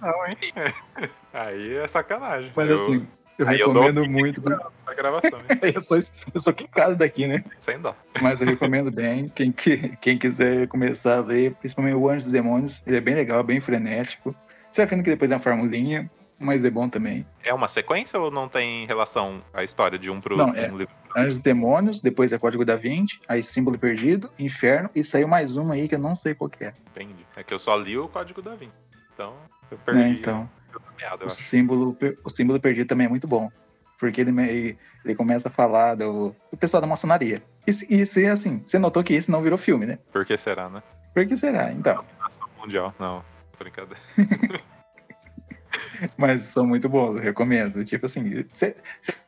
Não, hein? <laughs> Aí é sacanagem. Mas eu, assim, eu aí eu dou recomendo muito. Na gravação, hein? <laughs> Eu sou, eu sou quicado daqui, né? Sem dó. Mas eu recomendo bem. Quem, que- quem quiser começar a ler, principalmente o Anjos e Demônios, ele é bem legal, bem frenético. Serafina que depois é uma formulinha, mas é bom também. É uma sequência ou não tem relação a história de um pro Não, um é. livro? Anjos e Demônios, depois é Código da Vinci, aí Símbolo Perdido, Inferno, e saiu mais uma aí que eu não sei qual é. Entendi. É que eu só li o Código da Vinci. Então, eu perdi. É, então, eu o símbolo, o símbolo Perdido também é muito bom. Porque ele, ele começa a falar do, do pessoal da maçonaria. E, se- e assim, você notou que esse não virou filme, né? Por que será, né? Por que será? Então, Nação mundial. Não, brincadeira. <laughs> mas são muito bons, eu recomendo. Tipo assim, você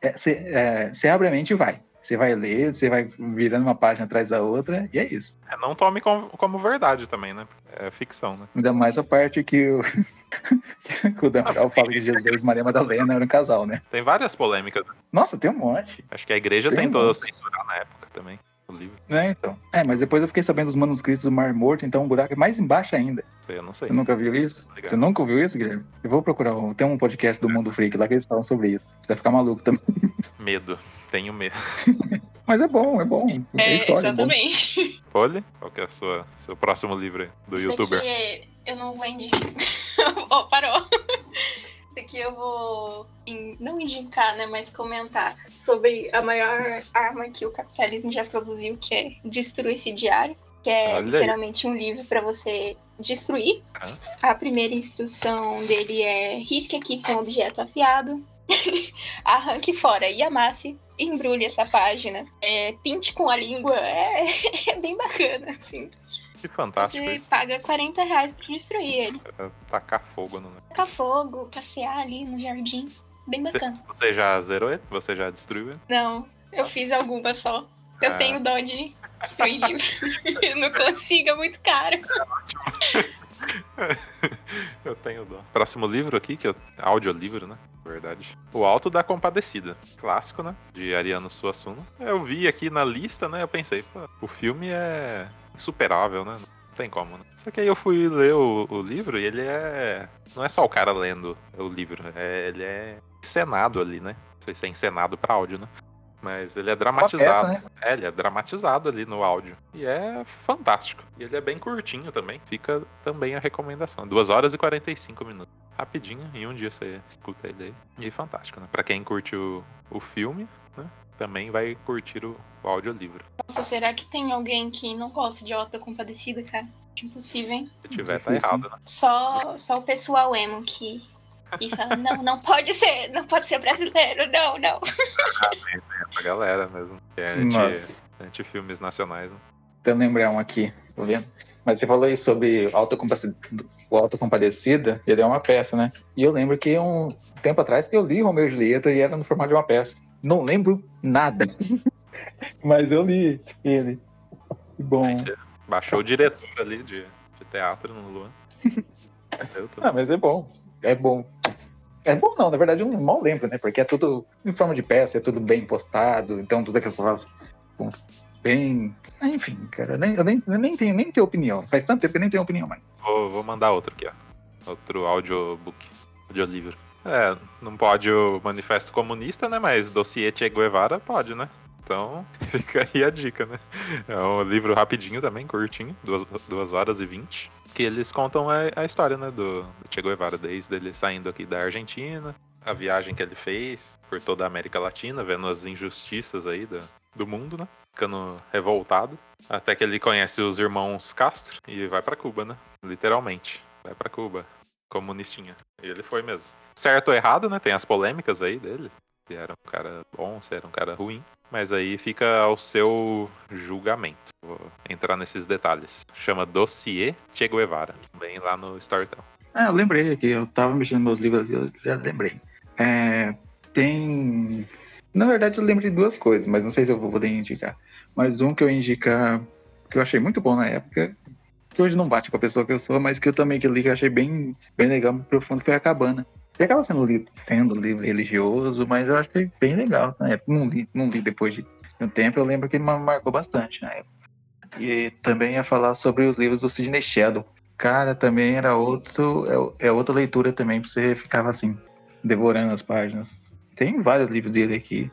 é, é, você abre a mente e vai. Você vai ler, você vai virando uma página atrás da outra, e é isso. É, não tome como, como verdade também, né? É ficção, né? Ainda mais a parte que o, <laughs> que o Daniel fala que Jesus e Maria Madalena eram um casal, né? Tem várias polêmicas. Nossa, tem um monte. Acho que a igreja Tem tentou censurar na época também. O livro. né? então. É, mas depois eu fiquei sabendo dos manuscritos do Mar Morto, então o buraco é mais embaixo ainda. Eu não sei. Você nunca viu isso? Legal. Você nunca ouviu isso, Guilherme? Eu vou procurar. um- Tem um podcast do Mundo Freak lá que eles falam sobre isso. Você vai ficar maluco também. <laughs> Medo. Tenho medo. <laughs> Mas é bom, é bom. É, É, história, é bom. exatamente. Olhe, qual que é sua, seu próximo livro aí, do Isso youtuber? aqui é- eu não vou indicar. <laughs> Ó, parou. Isso aqui eu vou in- não indicar, né, mas comentar sobre a maior arma que o capitalismo já produziu, que é destruir esse diário, que é Olha aí. literalmente um livro para você destruir. Ah. A primeira instrução dele é risque aqui com objeto afiado, <laughs> arranque fora e amasse, embrulhe essa página, é, pinte com a língua, é, <laughs> é bem bacana, assim. Que fantástico Você isso. paga 40 reais pra destruir ele. É Tacar fogo no. Tacar fogo, passear ali no jardim. Bem bacana. Você já zerou ele? Você já destruiu ele? Não, eu fiz algumas só. Eu Ah. tenho dó de destruir livro. <laughs> eu não consigo, é muito caro. <laughs> Eu tenho dó. Próximo livro aqui, que é audiolivro, né? Verdade. O Alto da Compadecida. Clássico, né? De Ariano Suassuna. Eu vi aqui na lista, né? Eu pensei, pô, o filme é insuperável, né? Não tem como, né? Só que aí eu fui ler o, o livro e ele é. Não é só o cara lendo o livro, é, ele é encenado ali, né? Não sei se é encenado pra áudio, né? Mas ele é dramatizado. peça, né? É, ele é dramatizado ali no áudio. E é fantástico. E ele é bem curtinho também. Fica também a recomendação. 2 horas e 45 minutos. Rapidinho, em um dia você escuta ele aí. E fantástico, né? Pra quem curte o, o filme, né? Também vai curtir o, o audiolivro. Nossa, será que tem alguém que não gosta de Auto da Compadecida, cara? Impossível, hein? Se tiver, tá errado, né? Só, só o pessoal emo que. E fala, não, não pode ser, não pode ser brasileiro, não, não. <laughs> Tem essa galera mesmo. Que é anti, Nossa. anti-filmes nacionais, né? Tentando lembrar um aqui, tô vendo. Mas você falou aí sobre Autocompadecida, o Autocompadecida, ele é uma peça, né? E eu lembro que um tempo atrás eu li Romeu e Julieta e era no formato de uma peça. Não lembro nada. <laughs> Mas eu li ele. Bom. Aí você baixou o diretor ali de, de teatro no Luan. <laughs> Ah, mas é bom. É bom. É bom não, na verdade eu mal lembro, né? Porque é tudo em forma de peça, é tudo bem postado, então tudo aquelas palavras bem. Ah, Enfim, cara, eu nem, eu nem, eu nem tenho nem tenho opinião. Faz tanto tempo que eu nem tenho opinião mais. Vou, vou mandar outro aqui, ó. Outro audiobook, audiolivro. É, não pode o Manifesto Comunista, né? Mas dossiê Che Guevara pode, né? Então, <laughs> fica aí a dica, né? É um livro rapidinho também, curtinho, duas, duas horas e vinte. Que eles contam a, a história, né? Do, do Che Guevara, desde ele saindo aqui da Argentina, a viagem que ele fez por toda a América Latina, vendo as injustiças aí do, do mundo, né? Ficando revoltado. Até que ele conhece os irmãos Castro e vai pra Cuba, né? Literalmente. Vai pra Cuba. Comunistinha. Ele foi mesmo. Certo ou errado, né? Tem as polêmicas aí dele. Se era um cara bom, se era um cara ruim. Mas aí fica ao seu julgamento. Vou entrar nesses detalhes. Chama Dossiê Che Guevara. Bem lá no Storytel. Ah, eu lembrei aqui, eu tava mexendo meus livros e eu já lembrei. É, tem. Na verdade, eu lembrei de duas coisas, mas não sei se eu vou poder indicar. Mas um que eu indicar, que eu achei muito bom na época, que hoje não bate com a pessoa que eu sou, mas que eu também que li que eu achei bem, bem legal, profundo, foi a Cabana. E acaba sendo, li, sendo livro religioso, mas eu achei bem legal na época. Não li, não li depois de um tempo, eu lembro que me marcou bastante na época. E também ia falar sobre os livros do Sidney Sheldon. Cara, também era outro, é, é outra leitura também, pra você ficava assim, devorando as páginas. Tem vários livros dele aqui,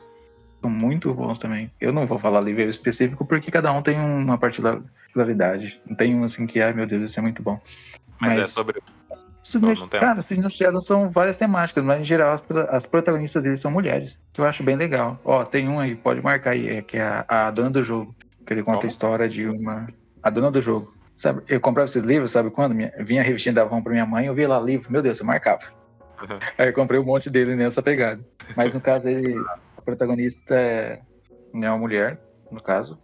são muito bons também. Eu não vou falar livro específico porque cada um tem uma particularidade. Não tem um assim que, ai meu Deus, isso é muito bom. Mas, Mas- é sobre. Sidney, não tem- cara, Sidney Sheldon são várias temáticas, mas em geral as, as protagonistas deles são mulheres, que eu acho bem legal. Ó, tem um aí, pode marcar aí, é, que é a, a dona do jogo, que ele conta Como? a história de uma... A dona do jogo. Sabe, eu comprava esses livros, sabe quando? Minha, vinha a revistinha da Avon pra minha mãe, eu via lá livro, meu Deus, eu marcava. Uhum. Aí eu comprei um monte dele nessa pegada. Mas no caso, ele, <laughs> protagonista é, uma mulher, no caso.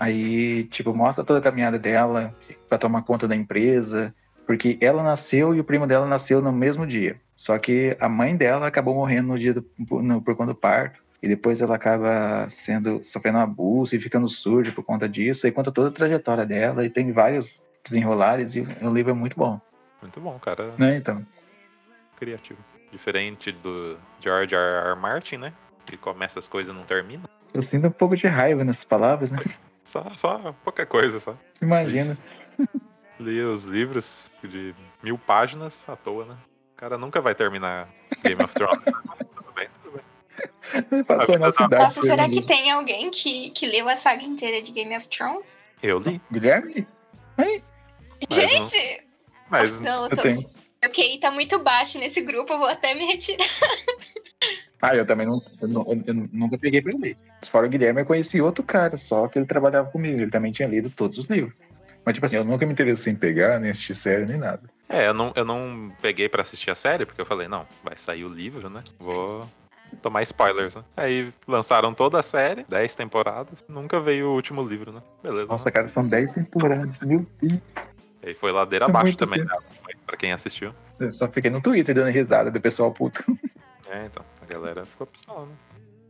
Aí, tipo, mostra toda a caminhada dela pra tomar conta da empresa. Porque ela nasceu e o primo dela nasceu no mesmo dia. Só que a mãe dela acabou morrendo no dia do, no, por conta do parto. E depois ela acaba sendo sofrendo abuso e ficando surda por conta disso. E conta toda a trajetória dela. E tem vários desenrolares. E o livro é muito bom. Muito bom, cara. Né, então? Criativo. Diferente do George R. R. Martin, né? Que começa as coisas e não termina. Eu sinto um pouco de raiva nessas palavras, né? Só, só pouca coisa, só. Imagina. Li os livros de mil páginas à toa, né? O cara nunca vai terminar Game of Thrones. <laughs> tudo bem, tudo bem. Passou na cidade. Nossa, será que tem alguém que, que leu a saga inteira de Game of Thrones? Eu li, Guilherme? Aí, Mas não- Gente! mas não, eu eu tô... tenho. Meu QI tá muito baixo nesse grupo, eu vou até me retirar. <laughs> Ah, eu também não, eu não- eu nunca peguei pra ler. Fora o Guilherme, eu conheci outro cara, só que ele trabalhava comigo. Ele também tinha lido todos os livros. Mas, tipo assim, eu nunca me interessei em pegar, nem assistir série, nem nada. É, eu não, eu não peguei pra assistir a série, porque eu falei, não, vai sair o livro, né? Vou tomar spoilers, né? Aí lançaram toda a série, 10 temporadas, nunca veio o último livro, né? Beleza. Nossa, cara, são 10 temporadas, meu Deus. Aí foi ladeira abaixo também, né? Pra quem assistiu. Eu só fiquei no Twitter dando risada do pessoal puto. <laughs> É, então, a galera ficou pistola, né?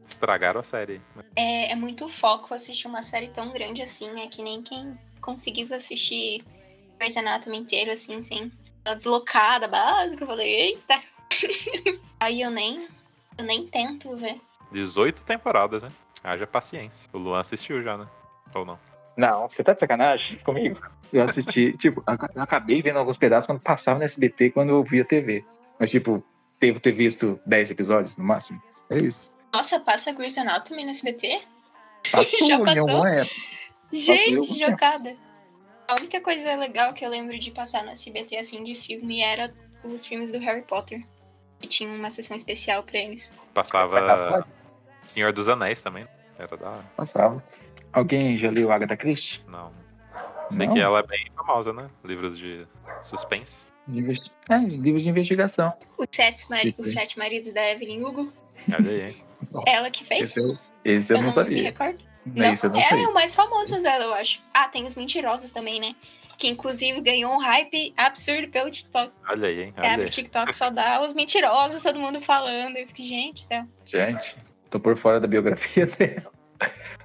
Estragaram a série. É, é muito foco assistir uma série tão grande assim, é que nem quem conseguiu assistir Grey's Anatomy inteiro, assim, sem a deslocada básica. Eu falei, eita! <laughs> Aí eu nem, eu nem tento ver. 18 temporadas, né? Haja paciência. O Luan assistiu já, né? Ou não? Não, você tá de sacanagem <laughs> comigo? Eu assisti, tipo, eu acabei vendo alguns pedaços quando passava no SBT, quando eu via TV. Mas, tipo, devo ter visto 10 episódios no máximo. É isso. Nossa, passa Grey's Anatomy no SBT? Passou <laughs> Já em passou? alguma época. Gente, jogada. A única coisa legal que eu lembro de passar no SBT, assim, de filme, era os filmes do Harry Potter. E tinha uma sessão especial pra eles. Passava Senhor dos Anéis também. Era da. Passava. Alguém já leu Agatha Christie? Não. Sei Não? que ela é bem famosa, né? Livros de suspense. De investi- É, livros de investigação. Os sete, mari- os sete maridos da Evelyn Hugo, Olha aí, hein? ela que fez. Esse eu, esse eu não me sabia. Não, eu não é sei. o mais famoso dela, eu acho. Ah, tem os mentirosos também, né? Que inclusive ganhou um hype absurdo pelo TikTok. Olha aí, hein? É, Olha o aí. TikTok só dá os mentirosos, todo mundo falando. Eu fico, gente, céu. Gente, tô por fora da biografia <laughs> dela.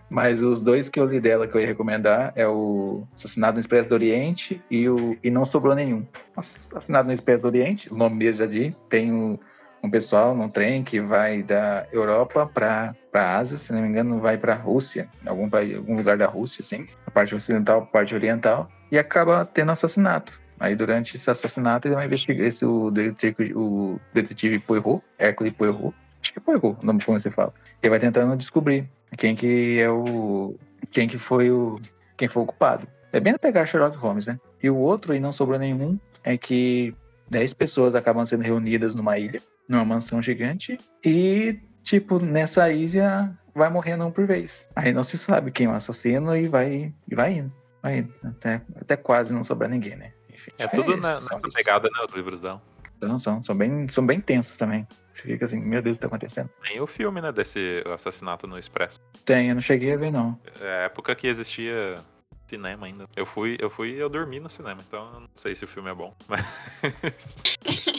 Mas os dois que eu li dela que eu ia recomendar é o Assassinado no Expresso do Oriente e o E Não Sobrou Nenhum. Assassinado no Expresso do Oriente, o nome mesmo já diz, tem um, um pessoal num trem que vai da Europa para a Ásia, se não me engano, vai para a Rússia, algum, algum lugar da Rússia, assim, a parte ocidental, a parte oriental, e acaba tendo assassinato. Aí durante esse assassinato ele vai investigar esse o detetive, o detetive Poirot, Hercule Poirot, é Poirot, o nome como você fala. Ele vai tentando descobrir quem que é o quem que foi o quem foi o culpado. É bem pegar Sherlock Holmes, né? E o outro e não sobrou nenhum é que 10 pessoas acabam sendo reunidas numa ilha, numa mansão gigante e tipo nessa ilha vai morrendo um por vez. Aí não se sabe quem é o assassino e vai e vai indo, vai indo até, até quase não sobrar ninguém, né? Enfim, É tudo isso, na, nessa pegada, né? Os livros dão. São, são, são bem, são bem tensos também. Fica assim, meu Deus, o que tá acontecendo? Tem o filme, né? Desse assassinato no Expresso. Tem, eu não cheguei a ver, não. É a época que existia cinema ainda. Eu fui, eu fui e eu dormi no cinema, então eu não sei se o filme é bom. <laughs> Mas.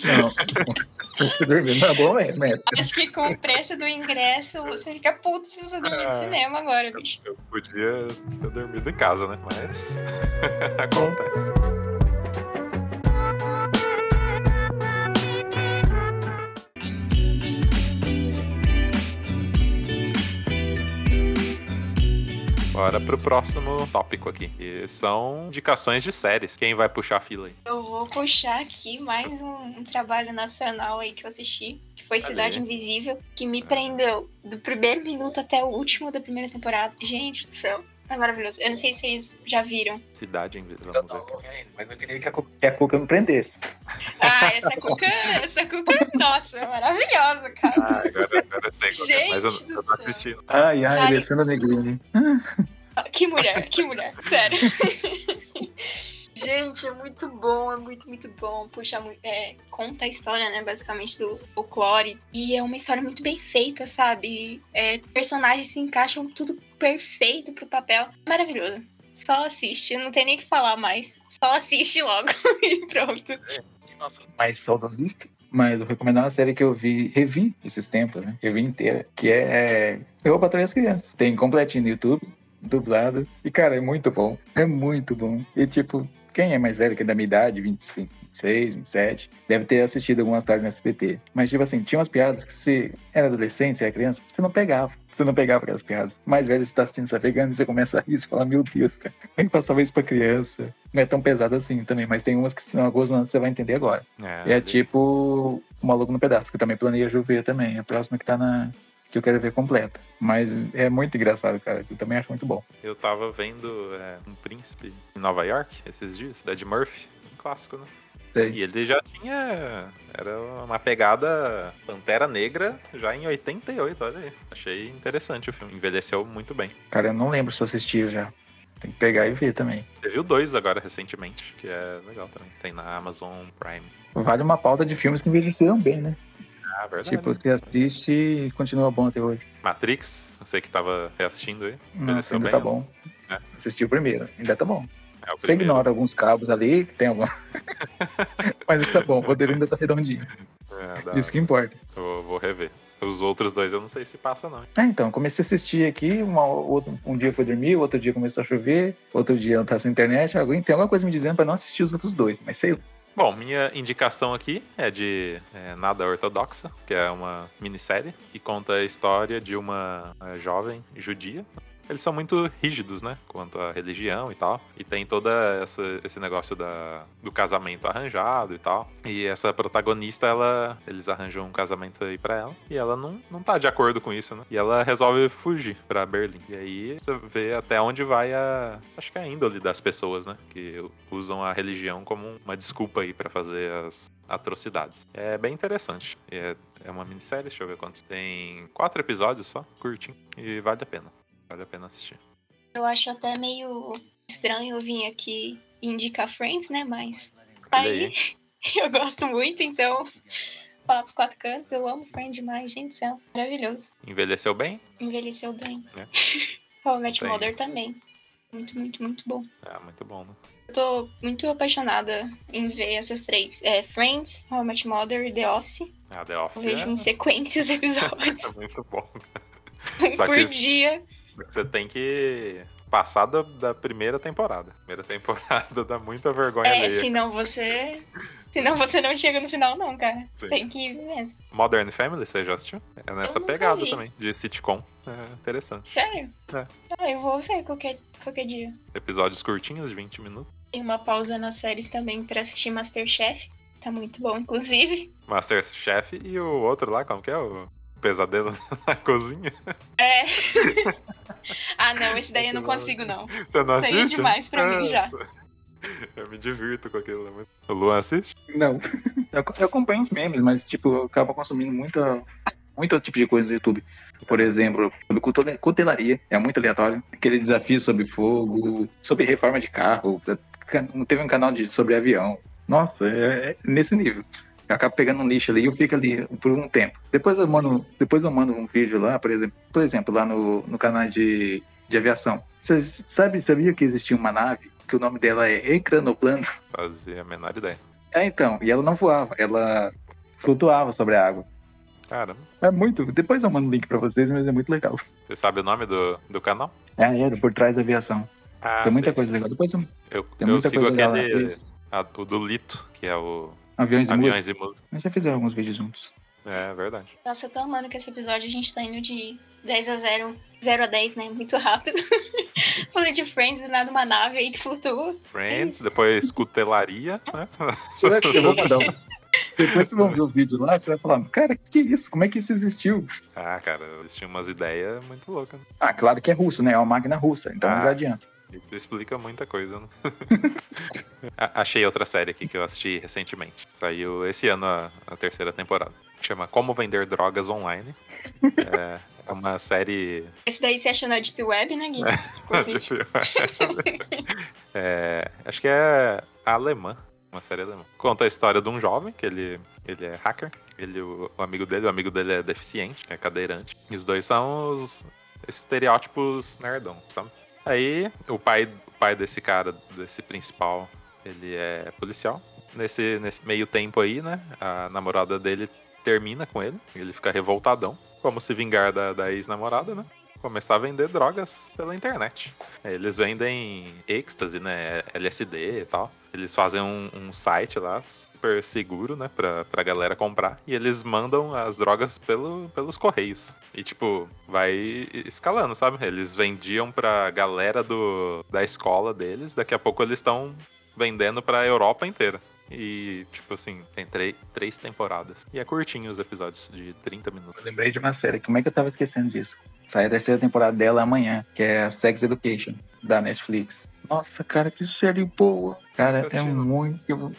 Não. <laughs> Se você dormir, não é bom, é, né? Acho que com o preço do ingresso, você fica puto se você dormir no Ah. cinema agora, bicho. Eu podia ter dormido em casa, né? Mas. <laughs> Acontece. Bora pro próximo tópico aqui. Que são indicações de séries. Quem vai puxar a fila aí? Eu vou puxar aqui mais um, um trabalho nacional aí que eu assisti, que foi Cidade aí. Invisível, que me prendeu do primeiro minuto até o último da primeira temporada. Gente do céu, é maravilhoso. Eu não sei se vocês já viram. Cidade Invisível. Mas eu queria que a, Cu- que a Cuca me prendesse. Ah, essa cuca, essa cuca, nossa, maravilhosa, cara. Ah, agora, agora eu sei qual é, mas eu, Gente eu do não céu. assisti. Ai, ai, Ai. descendo a negrinha. Que mulher, que mulher, sério. <laughs> Gente, é muito bom, é muito, muito bom. Puxa, é, conta a história, né, basicamente, do folclore. E é uma história muito bem feita, sabe? É, personagens se encaixam tudo perfeito pro papel. Maravilhoso. Só assiste, não tem nem o que falar mais. Só assiste logo <laughs> e pronto. Nossa, mais saudosista. Mas eu recomendo uma série que eu vi, revi esses tempos, né? Revi inteira, que é Eu Patrulho as Crianças. Tem completinho no YouTube, dublado. E, cara, é muito bom. É muito bom. E, tipo, quem é mais velho, que é da minha idade, 25, 26, 27, deve ter assistido algumas tardes no SBT. Mas, tipo assim, tinha umas piadas que você era adolescente, você era criança, você não pegava. Você não pegava aquelas piadas. Mais velho, você tá assistindo, você tá pegando, e você começa a rir, você fala, meu Deus, cara, como é que passava isso pra criança? Não é tão pesado assim também, mas tem umas que, se não algumas você vai entender agora. É, É tipo o Maluco no Pedaço, que eu também planejo ver também. A próxima que tá na. Que eu quero ver completa. Mas é muito engraçado, cara. Eu também acho muito bom. Eu tava vendo é, Um Príncipe em Nova York esses dias, da Ed Murphy, um clássico, né? Sei. E ele já tinha. Era uma pegada Pantera Negra já em 88, olha aí. Achei interessante o filme. Envelheceu muito bem. Cara, eu não lembro se eu assisti já. Tem que pegar e ver também. Teve o 2 agora recentemente, que é legal também. Tem na Amazon Prime. Vale uma pauta de filmes que envelheceram bem, né? Ah, verdade. Tipo, você assiste e continua bom até hoje. Matrix, sei que tava reassistindo aí. Nossa, Envelheceu ainda bem, tá né? bom. É. Assisti o primeiro, ainda tá bom. É Você primeiro. ignora alguns cabos ali, que tem algum. <laughs> Mas tá bom, o roteiro ainda tá redondinho. É, Isso que importa. eu vou rever. Os outros dois eu não sei se passa, não. Ah, então, comecei a assistir aqui, uma, outro, um dia foi dormir, outro dia começou a chover, outro dia eu tava sem internet, alguém tem alguma coisa me dizendo pra não assistir os outros dois, mas sei lá. Bom, minha indicação aqui é de é, Nada Ortodoxa, que é uma minissérie que conta a história de uma é, jovem judia. Eles são muito rígidos, né? Quanto à religião e tal. E tem essa, esse negócio da, do casamento arranjado e tal. E essa protagonista, ela. Eles arranjam um casamento aí pra ela. E ela não, não tá de acordo com isso, né? E ela resolve fugir pra Berlim. E aí você vê até onde vai a. Acho que a índole das pessoas, né? Que usam a religião como uma desculpa aí pra fazer as atrocidades. É bem interessante. É, é uma minissérie, deixa eu ver quantos. Tem quatro episódios só, curtinho. E vale a pena. Vale a pena assistir. Eu acho até meio estranho eu vir aqui e indicar Friends, né? Mas tá aí. <laughs> Eu gosto muito, então. Falar pros quatro cantos, eu amo Friends demais, gente do céu. Maravilhoso. Envelheceu bem? Envelheceu bem. É. <laughs> Met Bem. Mother também. Muito, muito, muito bom. É, muito bom, né? Eu tô muito apaixonada em ver essas três. É, Friends, How I Met Mother e The Office. Ah, The Eu Office vejo é, em sequência os <laughs> episódios. é muito bom. um por que- dia. Você tem que passar da, da primeira temporada. Primeira temporada <laughs> dá muita vergonha É, alheia. senão você. Senão você não chega no final, não, cara. Sim. Tem que ir mesmo. Modern Family, você já assistiu? É nessa pegada vi. também, de sitcom. É interessante. Sério? É. Ah, eu vou ver qualquer, qualquer dia. Episódios curtinhos, de 20 minutos. Tem uma pausa nas séries também pra assistir Masterchef. Tá muito bom, inclusive. Masterchef e o outro lá, como que é? O Pesadelo <laughs> na Cozinha. É. <laughs> <laughs> ah, não, esse daí eu não consigo, não. Você não Isso aí é assiste? demais pra mim Ah, já. Eu me divirto com aquilo. é muito- O Luan assiste? Não. <laughs> Eu, eu acompanho os memes, mas, tipo, eu acabo consumindo muita, muito outro tipo de coisa no YouTube. Por exemplo, sobre cutelaria, é muito aleatório. Aquele desafio sobre fogo, sobre reforma de carro. Teve um canal de, sobre avião. Nossa, é, é nesse nível. Eu acabo pegando um lixo ali e eu fico ali por um tempo. Depois eu mando, depois eu mando um vídeo lá, por exemplo, por exemplo lá no, no canal de, de aviação. Você sabe, sabia que existia uma nave que o nome dela é Ecranoplano? <laughs> Fazia a menor ideia. É, então, e ela não voava, ela flutuava sobre a água. Caramba. É muito. Depois eu mando o link pra vocês, mas é muito legal. Você sabe o nome do, do canal? É, era por trás da aviação. Ah, tem muita sei. coisa legal. Depois eu, Eu, tem eu muita sigo coisa aquele. A- o do Lito, que é o Aviões e música. Aviões e Música. Nós já fizeram alguns vídeos juntos. É verdade. Nossa, eu tô amando que esse episódio a gente tá indo de 10 a 0, 0 a 10, né? Muito rápido. <laughs> Falei de Friends, do nada uma nave aí que flutua. Friends, isso. depois Cutelaria, né? Você vai, eu vou mandar um. Depois vocês vão ver o vídeo lá, você vai falar, cara, que isso? Como é que isso existiu? Ah, cara, eles tinham umas ideias muito loucas. Ah, claro que é russo, né? É uma máquina russa, então Ah. não adianta. Isso explica muita coisa, né? <laughs> Achei outra série aqui que eu assisti recentemente. Saiu esse ano a, a terceira temporada. Chama Como Vender Drogas Online. É, é uma série. Esse daí você achou na Deep Web, né, Gui? <laughs> Inclusive. <laughs> É, acho que é alemã. Uma série alemã. Conta a história de um jovem, que ele, ele é hacker. Ele, o, o amigo dele, o amigo dele é deficiente, é cadeirante. E os dois são os estereótipos nerdão, sabe? Aí o pai, o pai desse cara, desse principal, ele é policial. Nesse, nesse meio tempo aí, né? A namorada dele termina com ele. Ele fica revoltadão. Como se vingar da, da ex-namorada, né? Começar a vender drogas pela internet. Eles vendem êxtase, né? LSD e tal. Eles fazem um, um site lá, super seguro, né? Pra, pra galera comprar. E eles mandam as drogas pelo, pelos correios. E, tipo, vai escalando, sabe? Eles vendiam pra galera do, da escola deles. Daqui a pouco eles estão vendendo pra Europa inteira. E, tipo assim, tem três, três temporadas. E é curtinho os episódios, de 30 minutos. Eu lembrei de uma série, como é que eu tava esquecendo disso? Sai a terceira temporada dela amanhã, que é Sex Education, da Netflix. Nossa, cara, que série boa. Cara, é muito.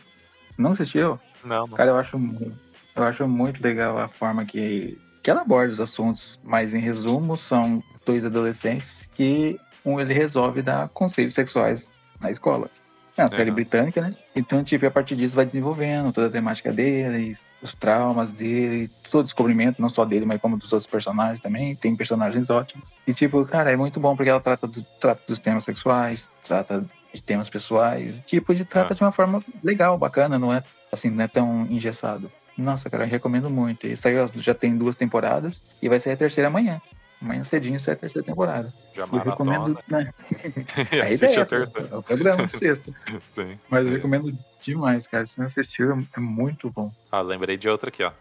Não assistiu? Não, não. Cara, eu acho muito, eu acho muito legal a forma que, que ela aborda os assuntos, mas em resumo, são dois adolescentes que um ele resolve dar conselhos sexuais na escola. É uma série Aham. britânica, né? Então, tipo, a partir disso vai desenvolvendo toda a temática dele, os traumas dele, todo o descobrimento, não só dele, mas como dos outros personagens também. Tem personagens ótimos. E, tipo, cara, é muito bom porque ela trata, do- trata dos temas sexuais, trata de temas pessoais, tipo, de trata Ah. de uma forma legal, bacana, não é assim, não é tão engessado. Nossa, cara, eu recomendo muito. E saiu, já tem duas temporadas e vai sair a terceira amanhã. Amanhã cedinho sai a terceira temporada. Já Eu recomendo. Né? <laughs> A ideia a terceira. é o programa, sexta. <laughs> Sim. Mas eu recomendo demais, cara. Se não assistiu, é- é muito bom. Ah, lembrei de outra aqui, ó.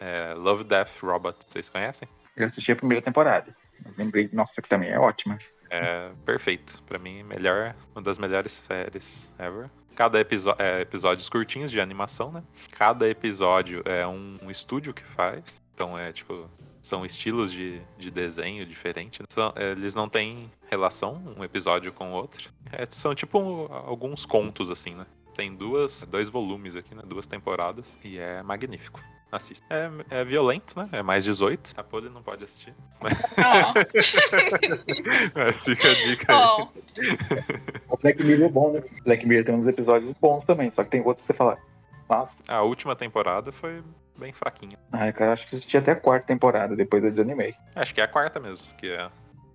É Love, Death, Robot. Vocês conhecem? Eu assisti a primeira temporada. Eu lembrei, nossa, que também é ótima. É perfeito. Pra mim, melhor, uma das melhores séries ever. Cada episódio, é, episódios curtinhos de animação, né? Cada episódio é um, um estúdio que faz. Então é tipo. São estilos de, de desenho diferentes. né? São- eles não têm relação um episódio com o outro. É, são tipo um- alguns contos, assim, né? Tem duas, dois volumes aqui, né? Duas temporadas. E é magnífico. Assista. É, é violento, né? É mais 18. A Poli não pode assistir. Ó, <laughs> Mas fica a dica aí. ó. O Black Mirror é bom, né? Black Mirror tem uns episódios bons também, só que tem outros que você fala. Nossa, A última temporada foi bem fraquinha. ai, cara, acho que assisti até a quarta temporada, depois eu desanimei. Acho que é a quarta mesmo, que é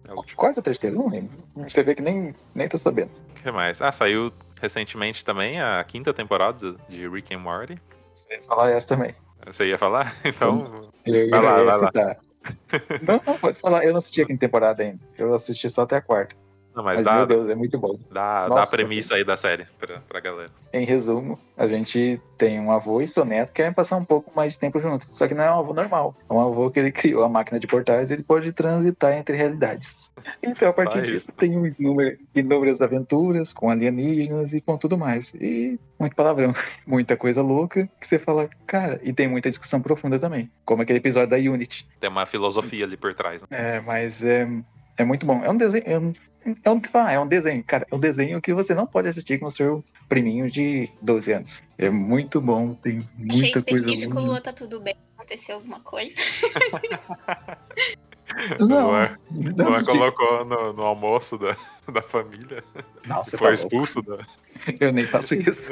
a última. Quarta ou terceira? Não lembro. Você vê que nem, nem tô sabendo. O que mais? Ah, saiu recentemente também a quinta temporada de Rick and Morty. Você ia falar essa também. Você ia falar? <laughs> Então, Eu Vai lá, vai lá. Não, não, pode falar. Eu não assisti a quinta temporada ainda. Eu assisti só até a quarta. Não, mas Mas, dá, meu Deus, é muito bom. dá, dá a premissa aí da série pra, pra galera. Em resumo, a gente tem um avô e seu neto querem passar um pouco mais de tempo juntos. Só que não é um avô normal. É um avô que ele criou a máquina de portais e ele pode transitar entre realidades. Então, a partir disso, isso. tem um inúmero- inúmeras aventuras com alienígenas e com tudo mais. E muito palavrão. <laughs> Muita coisa louca que você fala, cara, e tem muita discussão profunda também. Como aquele episódio da Unity. Tem uma filosofia ali por trás. Né? É, mas é, é muito bom. É um desenho. É um, é um, ah, é um desenho, cara. É um desenho que você não pode assistir com o seu priminho de 12 anos. É muito bom, tem Achei muita coisa específico, boa. Lua, tá tudo bem. Aconteceu alguma coisa? <laughs> Não, Luan- não Luan assisti. colocou no, no almoço da, <laughs> da família. Nossa, Foi tá expulso da. <laughs> Eu nem faço isso.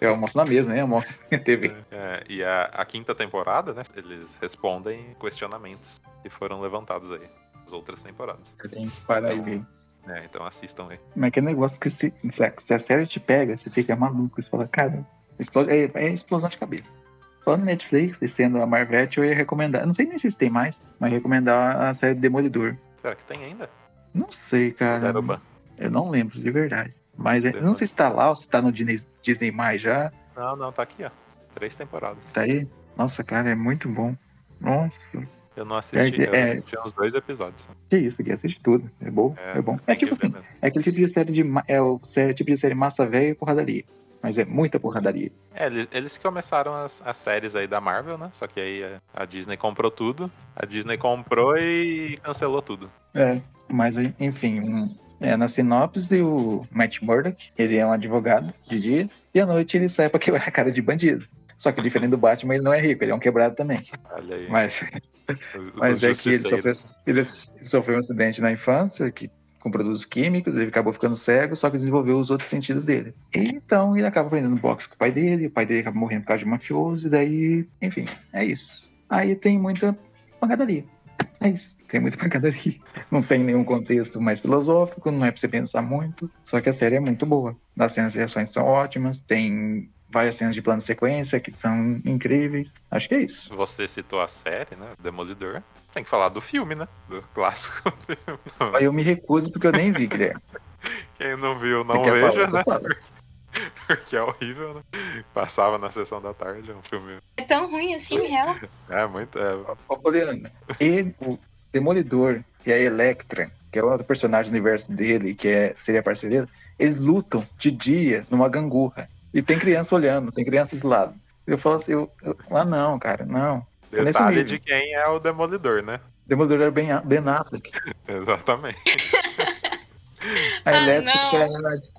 Eu almoço na mesa, né? Almoço na TV. É, e a, a quinta temporada, né? Eles respondem questionamentos que foram levantados aí. As outras temporadas. Eu tenho que parar e ver. É, então assistam aí. Mas que negócio que se, se a série te pega, você fica maluco. Você fala, cara, é, é explosão de cabeça. Só no Netflix, e sendo a Marvete, eu ia recomendar. Não sei nem se tem mais, mas recomendar a série Demolidor. Será que tem ainda? Não sei, cara. Garuba. Eu não lembro, de verdade. Mas é- não sei se tá lá ou se tá no Disney, Disney mais já. Não, não, tá aqui, ó. Três temporadas. Tá aí. Nossa, cara, é muito bom. Nossa, Eu não assisti, É, eu é. assisti uns dois episódios. que isso, aqui assiste tudo. É bom, é, bom. É tem que tipo assim, mesmo. é aquele tipo de série de. É o tipo de série massa velha e porradaria. Mas é muita porradaria. É, eles, eles que começaram as, as séries aí da Marvel, né? Só que aí é, a Disney comprou tudo. A Disney comprou e cancelou tudo. É, mas enfim, um- É, na sinopse, o Matt Murdock, ele é um advogado de dia, e à noite ele sai pra quebrar a cara de bandido. Só que diferente do Batman, ele não é rico, ele é um quebrado também. Olha aí. Mas, <laughs> mas é que ele sofreu, ele sofreu um acidente na infância, que com produtos químicos, ele acabou ficando cego, só que desenvolveu os outros sentidos dele. E, então ele acaba aprendendo boxe com o pai dele, o pai dele acaba morrendo por causa de um mafioso, e daí, enfim, é isso. Aí tem muita pancadaria. É isso, tem muita <laughs> pancadaria. Não tem nenhum contexto mais filosófico, não é pra você pensar muito. Só que a série é muito boa. As cenas de ações são ótimas, tem várias cenas de plano de sequência que são incríveis. Acho que é isso. Você citou a série, né? Demolidor. Tem que falar do filme, né? Do clássico <laughs> filme. Aí eu me recuso porque eu nem vi, Guilherme. <laughs> Quem não viu, não Você veja, falar? né? <laughs> Porque é horrível, né? Passava na sessão da tarde, é um filme. É tão ruim assim, real? É muito. É, Ô, Poliana, ele, o Demolidor e a Electra, que é outro personagem do universo dele, que é, seria parceiro dele, eles lutam de dia numa gangorra. E tem criança olhando, tem criança do lado. Eu falo assim, eu, eu- ah não, cara, não. detalhe de quem é o Demolidor, né? Demolidor era Ben, ben Affleck. <laughs> Exatamente. <laughs> A Ah, não. que é,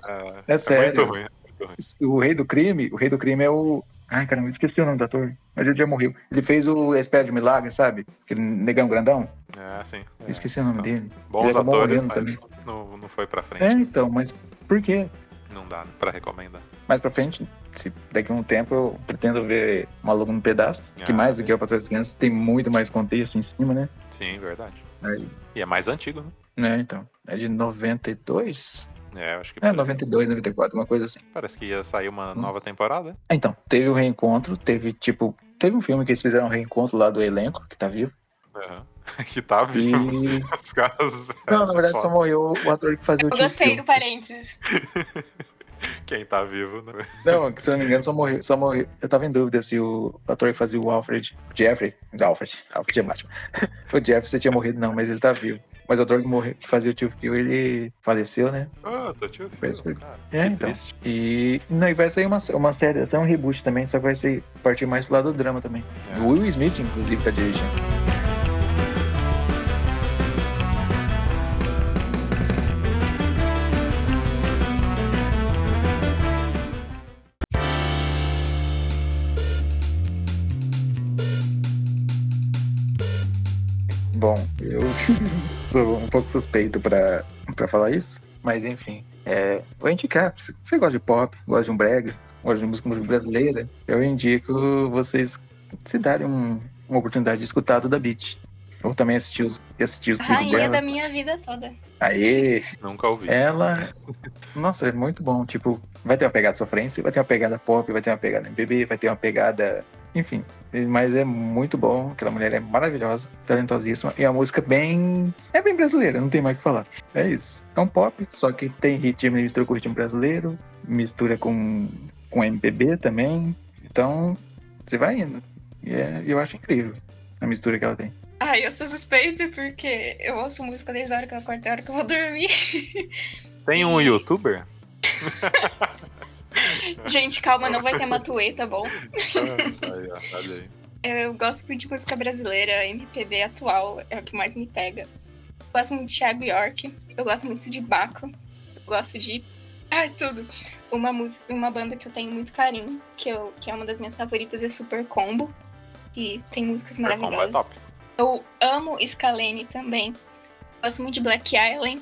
É, É sério. muito ruim. muito ruim. o rei do crime, o rei do crime é o. Ai, caramba, esqueci o nome do ator. Mas ele já morreu. Ele fez o Espera de Milagre, sabe? Aquele negão grandão. É, sim. é. Esqueci o nome dele. Bons atores, mas também. não, não foi pra É, frente. então, mas por quê? Não dá né, pra recomendar. Mais pra frente, se daqui a um tempo eu pretendo ver Maluco no Pedaço, que Ah, mais do que o Patrulha das Crianças tem muito mais contexto em cima, né? Sim, verdade. Aí, E é mais antigo, né? né, então. É de 92? É, acho que É, por aí. 92, 94, uma coisa assim. Parece que ia sair uma Hum. nova temporada. Então, teve o reencontro, teve tipo. Teve um filme que eles fizeram um reencontro lá do elenco, que tá vivo. Aham. <laughs> que tá E. vivo. <laughs> Os caras. Não, na verdade, só morreu o ator que fazia o Eu tio gostei Phil. do parênteses. <laughs> Quem tá vivo, né? Não, que se eu não me engano, só morreu, só morreu. Eu tava em dúvida se o ator que fazia o Alfred, o Jeffrey, o Alfred, Alfred é Batman. o Jeffrey tinha morrido, não, mas ele tá vivo. Mas o ator que, morreu, que fazia o tio Phil, ele faleceu, né? Ah, tô tio que- cara. É, que então. triste. E, não, e vai sair uma, uma série, vai ser um reboot também, só que vai ser partir mais pro lado do drama também. É. O Will Smith, inclusive, tá dirigindo. Pouco suspeito pra, pra falar isso, mas enfim. É, vou indicar, se você gosta de pop, gosta de um brega, gosta de música, brasileira, eu indico vocês se darem um- uma oportunidade de escutar do da Beat. Eu também assisti os, assisti os Rainha dela. da minha vida toda. Aê! Nunca ouvi. Ela. Nossa, é muito bom. Tipo, vai ter uma pegada sofrência, vai ter uma pegada pop, vai ter uma pegada MPB, vai ter uma pegada. Enfim. Mas é muito bom. Aquela mulher é maravilhosa, talentosíssima. E a música bem. É bem brasileira, não tem mais o que falar. É isso. É um pop, só que tem ritmo, mistura com ritmo brasileiro, mistura com, com MPB também. Então, você vai indo. E é- eu acho incrível a mistura que ela tem. Ai, eu sou suspeita porque eu ouço música desde a hora que eu acordo até a hora que eu vou dormir. Tem um <laughs> youtuber? <laughs> Gente, calma, não vai ter Matuê, tá bom? Ah, aí, ó, olha aí. Eu gosto muito de música brasileira, MPB atual é o que mais me pega. Eu gosto muito de Thiago York, eu gosto muito de Baco, eu gosto de. Ai, tudo. Uma, música, uma banda que eu tenho muito carinho, que, eu, que é uma das minhas favoritas, é Super Combo. E tem músicas Super Combo é maravilhosas. top. Eu amo Scalene também. Gosto muito de Black Island.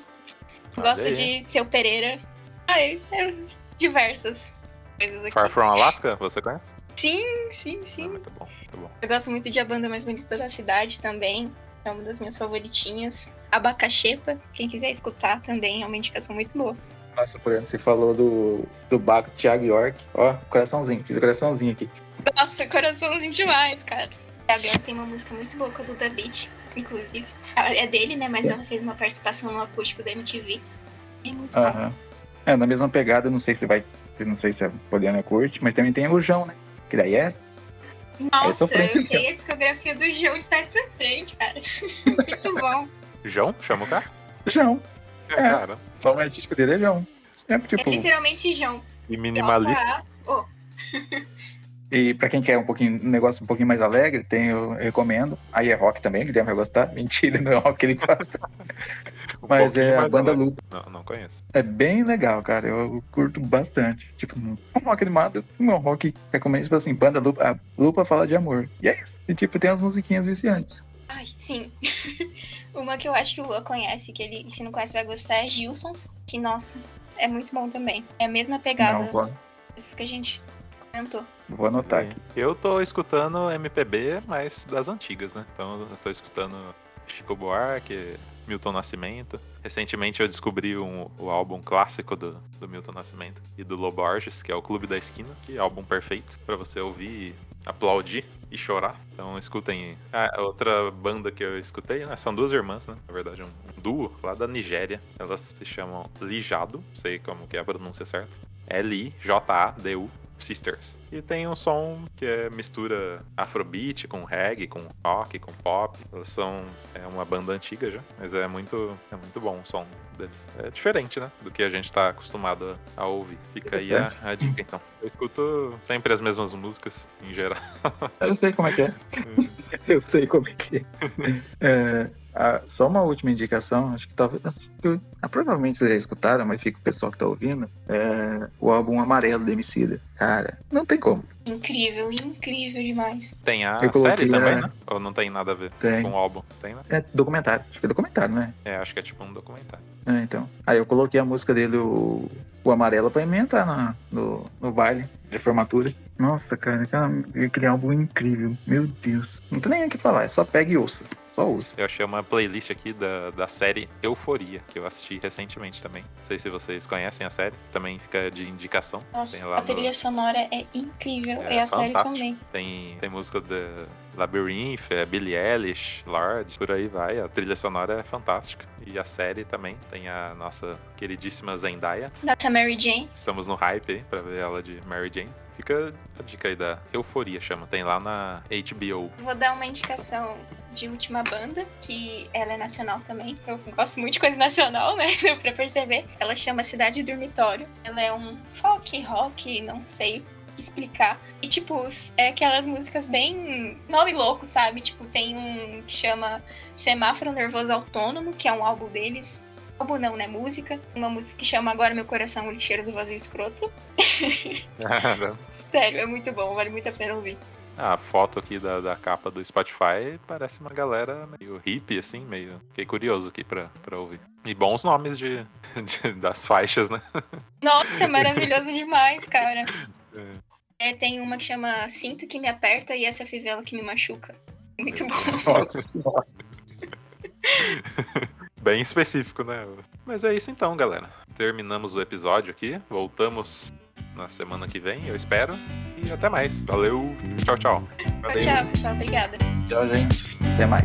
Gosto de Seu Pereira. Ai, é diversas coisas aqui. Far From Alaska, você conhece? Sim, sim, Ah, sim. muito bom, muito bom. Eu gosto muito de A Banda Mais Bonita da Cidade também. É uma das minhas favoritinhas. Abacaxepa, quem quiser escutar também, é uma indicação muito boa. Nossa, por exemplo, você falou do, do Baco Thiago York. Ó, coraçãozinho, fiz o coraçãozinho aqui. Nossa, coraçãozinho demais, cara. A Gabi tem uma música muito boa com a Duda Beat, inclusive. Ela é dele, né? Mas ela fez uma participação no acústico da MTV. É muito bom. Aham. É, na mesma pegada, não sei se vai. Não sei se a Poliana curte, mas também tem o João, né? Que daí é. Nossa, Essa foi eu sei a discografia do João de trás pra frente, cara. <laughs> muito bom. João? Chama o cara? João. É, É. cara. Só o artístico dele é João. É É tipo. literalmente João. E minimalista. Oh. <laughs> E pra quem quer um pouquinho, um negócio um pouquinho mais alegre, tem, eu recomendo. Aí é rock também, Guilherme vai gostar. <laughs> Mentira, não é rock que ele gosta. Um Mas é a banda alegre. Lupa. Não, não conheço. É bem legal, cara. Eu curto bastante. Tipo, um rock animado, um rock que é como tipo assim, banda Lupa, a Lupa fala de amor. E é isso. E tipo, tem umas musiquinhas viciantes. Ai, sim. <laughs> Uma que eu acho que o Lua conhece, que ele, se não conhece, vai gostar, é Gilsons. Que, nossa, é muito bom também. É a mesma pegada Não, vou, dessas que a gente comentou. vou anotar aqui. Eu tô escutando MPB, mas das antigas, né? Então eu tô escutando Chico Buarque, Milton Nascimento. Recentemente eu descobri um- o álbum clássico do, do Milton Nascimento e do Lobo Borges, que é o Clube da Esquina, que é álbum perfeito pra você ouvir, aplaudir e chorar. Então escutem. Ah, outra banda que eu escutei, né? São duas irmãs, né? Na verdade, um, um duo lá da Nigéria. Elas se chamam Lijado, não sei como que é a pronúncia certa. L-I-J-A-D-U. Sisters. E tem um som que é mistura afrobeat com reggae, com rock, com pop. Elas são é uma banda antiga já, mas é muito é muito bom o som deles. É diferente, né, do que a gente tá acostumado a, a ouvir. Fica aí a, a dica então. Eu escuto sempre as mesmas músicas em geral. Eu sei como é que é. <laughs> Eu sei como é que é. <laughs> É, ah, só uma última indicação, acho que talvez. ah, provavelmente vocês já escutaram, mas fica o pessoal que tá ouvindo. É, o álbum Amarelo do Emicida. Cara, não tem como. Incrível, incrível demais. Tem a série também, a- né? Ou não tem nada a ver Tem. com o álbum? Tem, né? É documentário. Acho que é documentário, né? É, acho que é tipo um documentário. É, então. Aí eu coloquei a música dele, o, o Amarelo, pra me entrar na- no, no baile de formatura. Nossa, cara, aquele álbum é incrível. Meu Deus. Não tem nem o que falar, é só pega e ouça. Só ouça. Eu achei uma playlist aqui da, da série Euforia, que eu assisti recentemente também. Não sei se vocês conhecem a série, também fica de indicação. Nossa, a no- trilha sonora é incrível. É e a série também. Tem, tem música de Labyrinth, é Billie Eilish, Lorde, por aí vai. A trilha sonora é fantástica. E a série também tem a nossa queridíssima Zendaya. Nossa Mary Jane. Estamos no hype aí pra ver ela de Mary Jane. Fica a dica aí da Euforia, chama. Tem lá na HBO. Vou dar uma indicação de última banda, que ela é nacional também. Eu gosto muito de coisa nacional, né? <laughs> Pra perceber. Ela chama Cidade Dormitório. Ela é um folk rock, não sei explicar. E, tipo, é aquelas músicas bem nome louco, sabe? Tipo, tem um que chama Semáforo Nervoso Autônomo, que é um álbum deles. Álbum não, né? Música. Uma música que chama Agora Meu Coração Lixeiros Vazio Escroto. <laughs> Sério, é muito bom, vale muito a pena ouvir. a foto aqui da, da capa do Spotify parece uma galera meio hippie, assim, meio. Fiquei curioso aqui pra, pra ouvir. E bons nomes de, <laughs> de- das faixas, né? Nossa, é maravilhoso demais, cara. <laughs> É, tem uma que chama Sinto que me aperta e essa fivela que me machuca. Muito bom. Bem específico, né? Mas é isso então, galera. Terminamos o episódio aqui. Voltamos na semana que vem, eu espero. E até mais. Valeu. Tchau, tchau. Valeu. Tchau, pessoal. Obrigada. Tchau, gente. Até mais.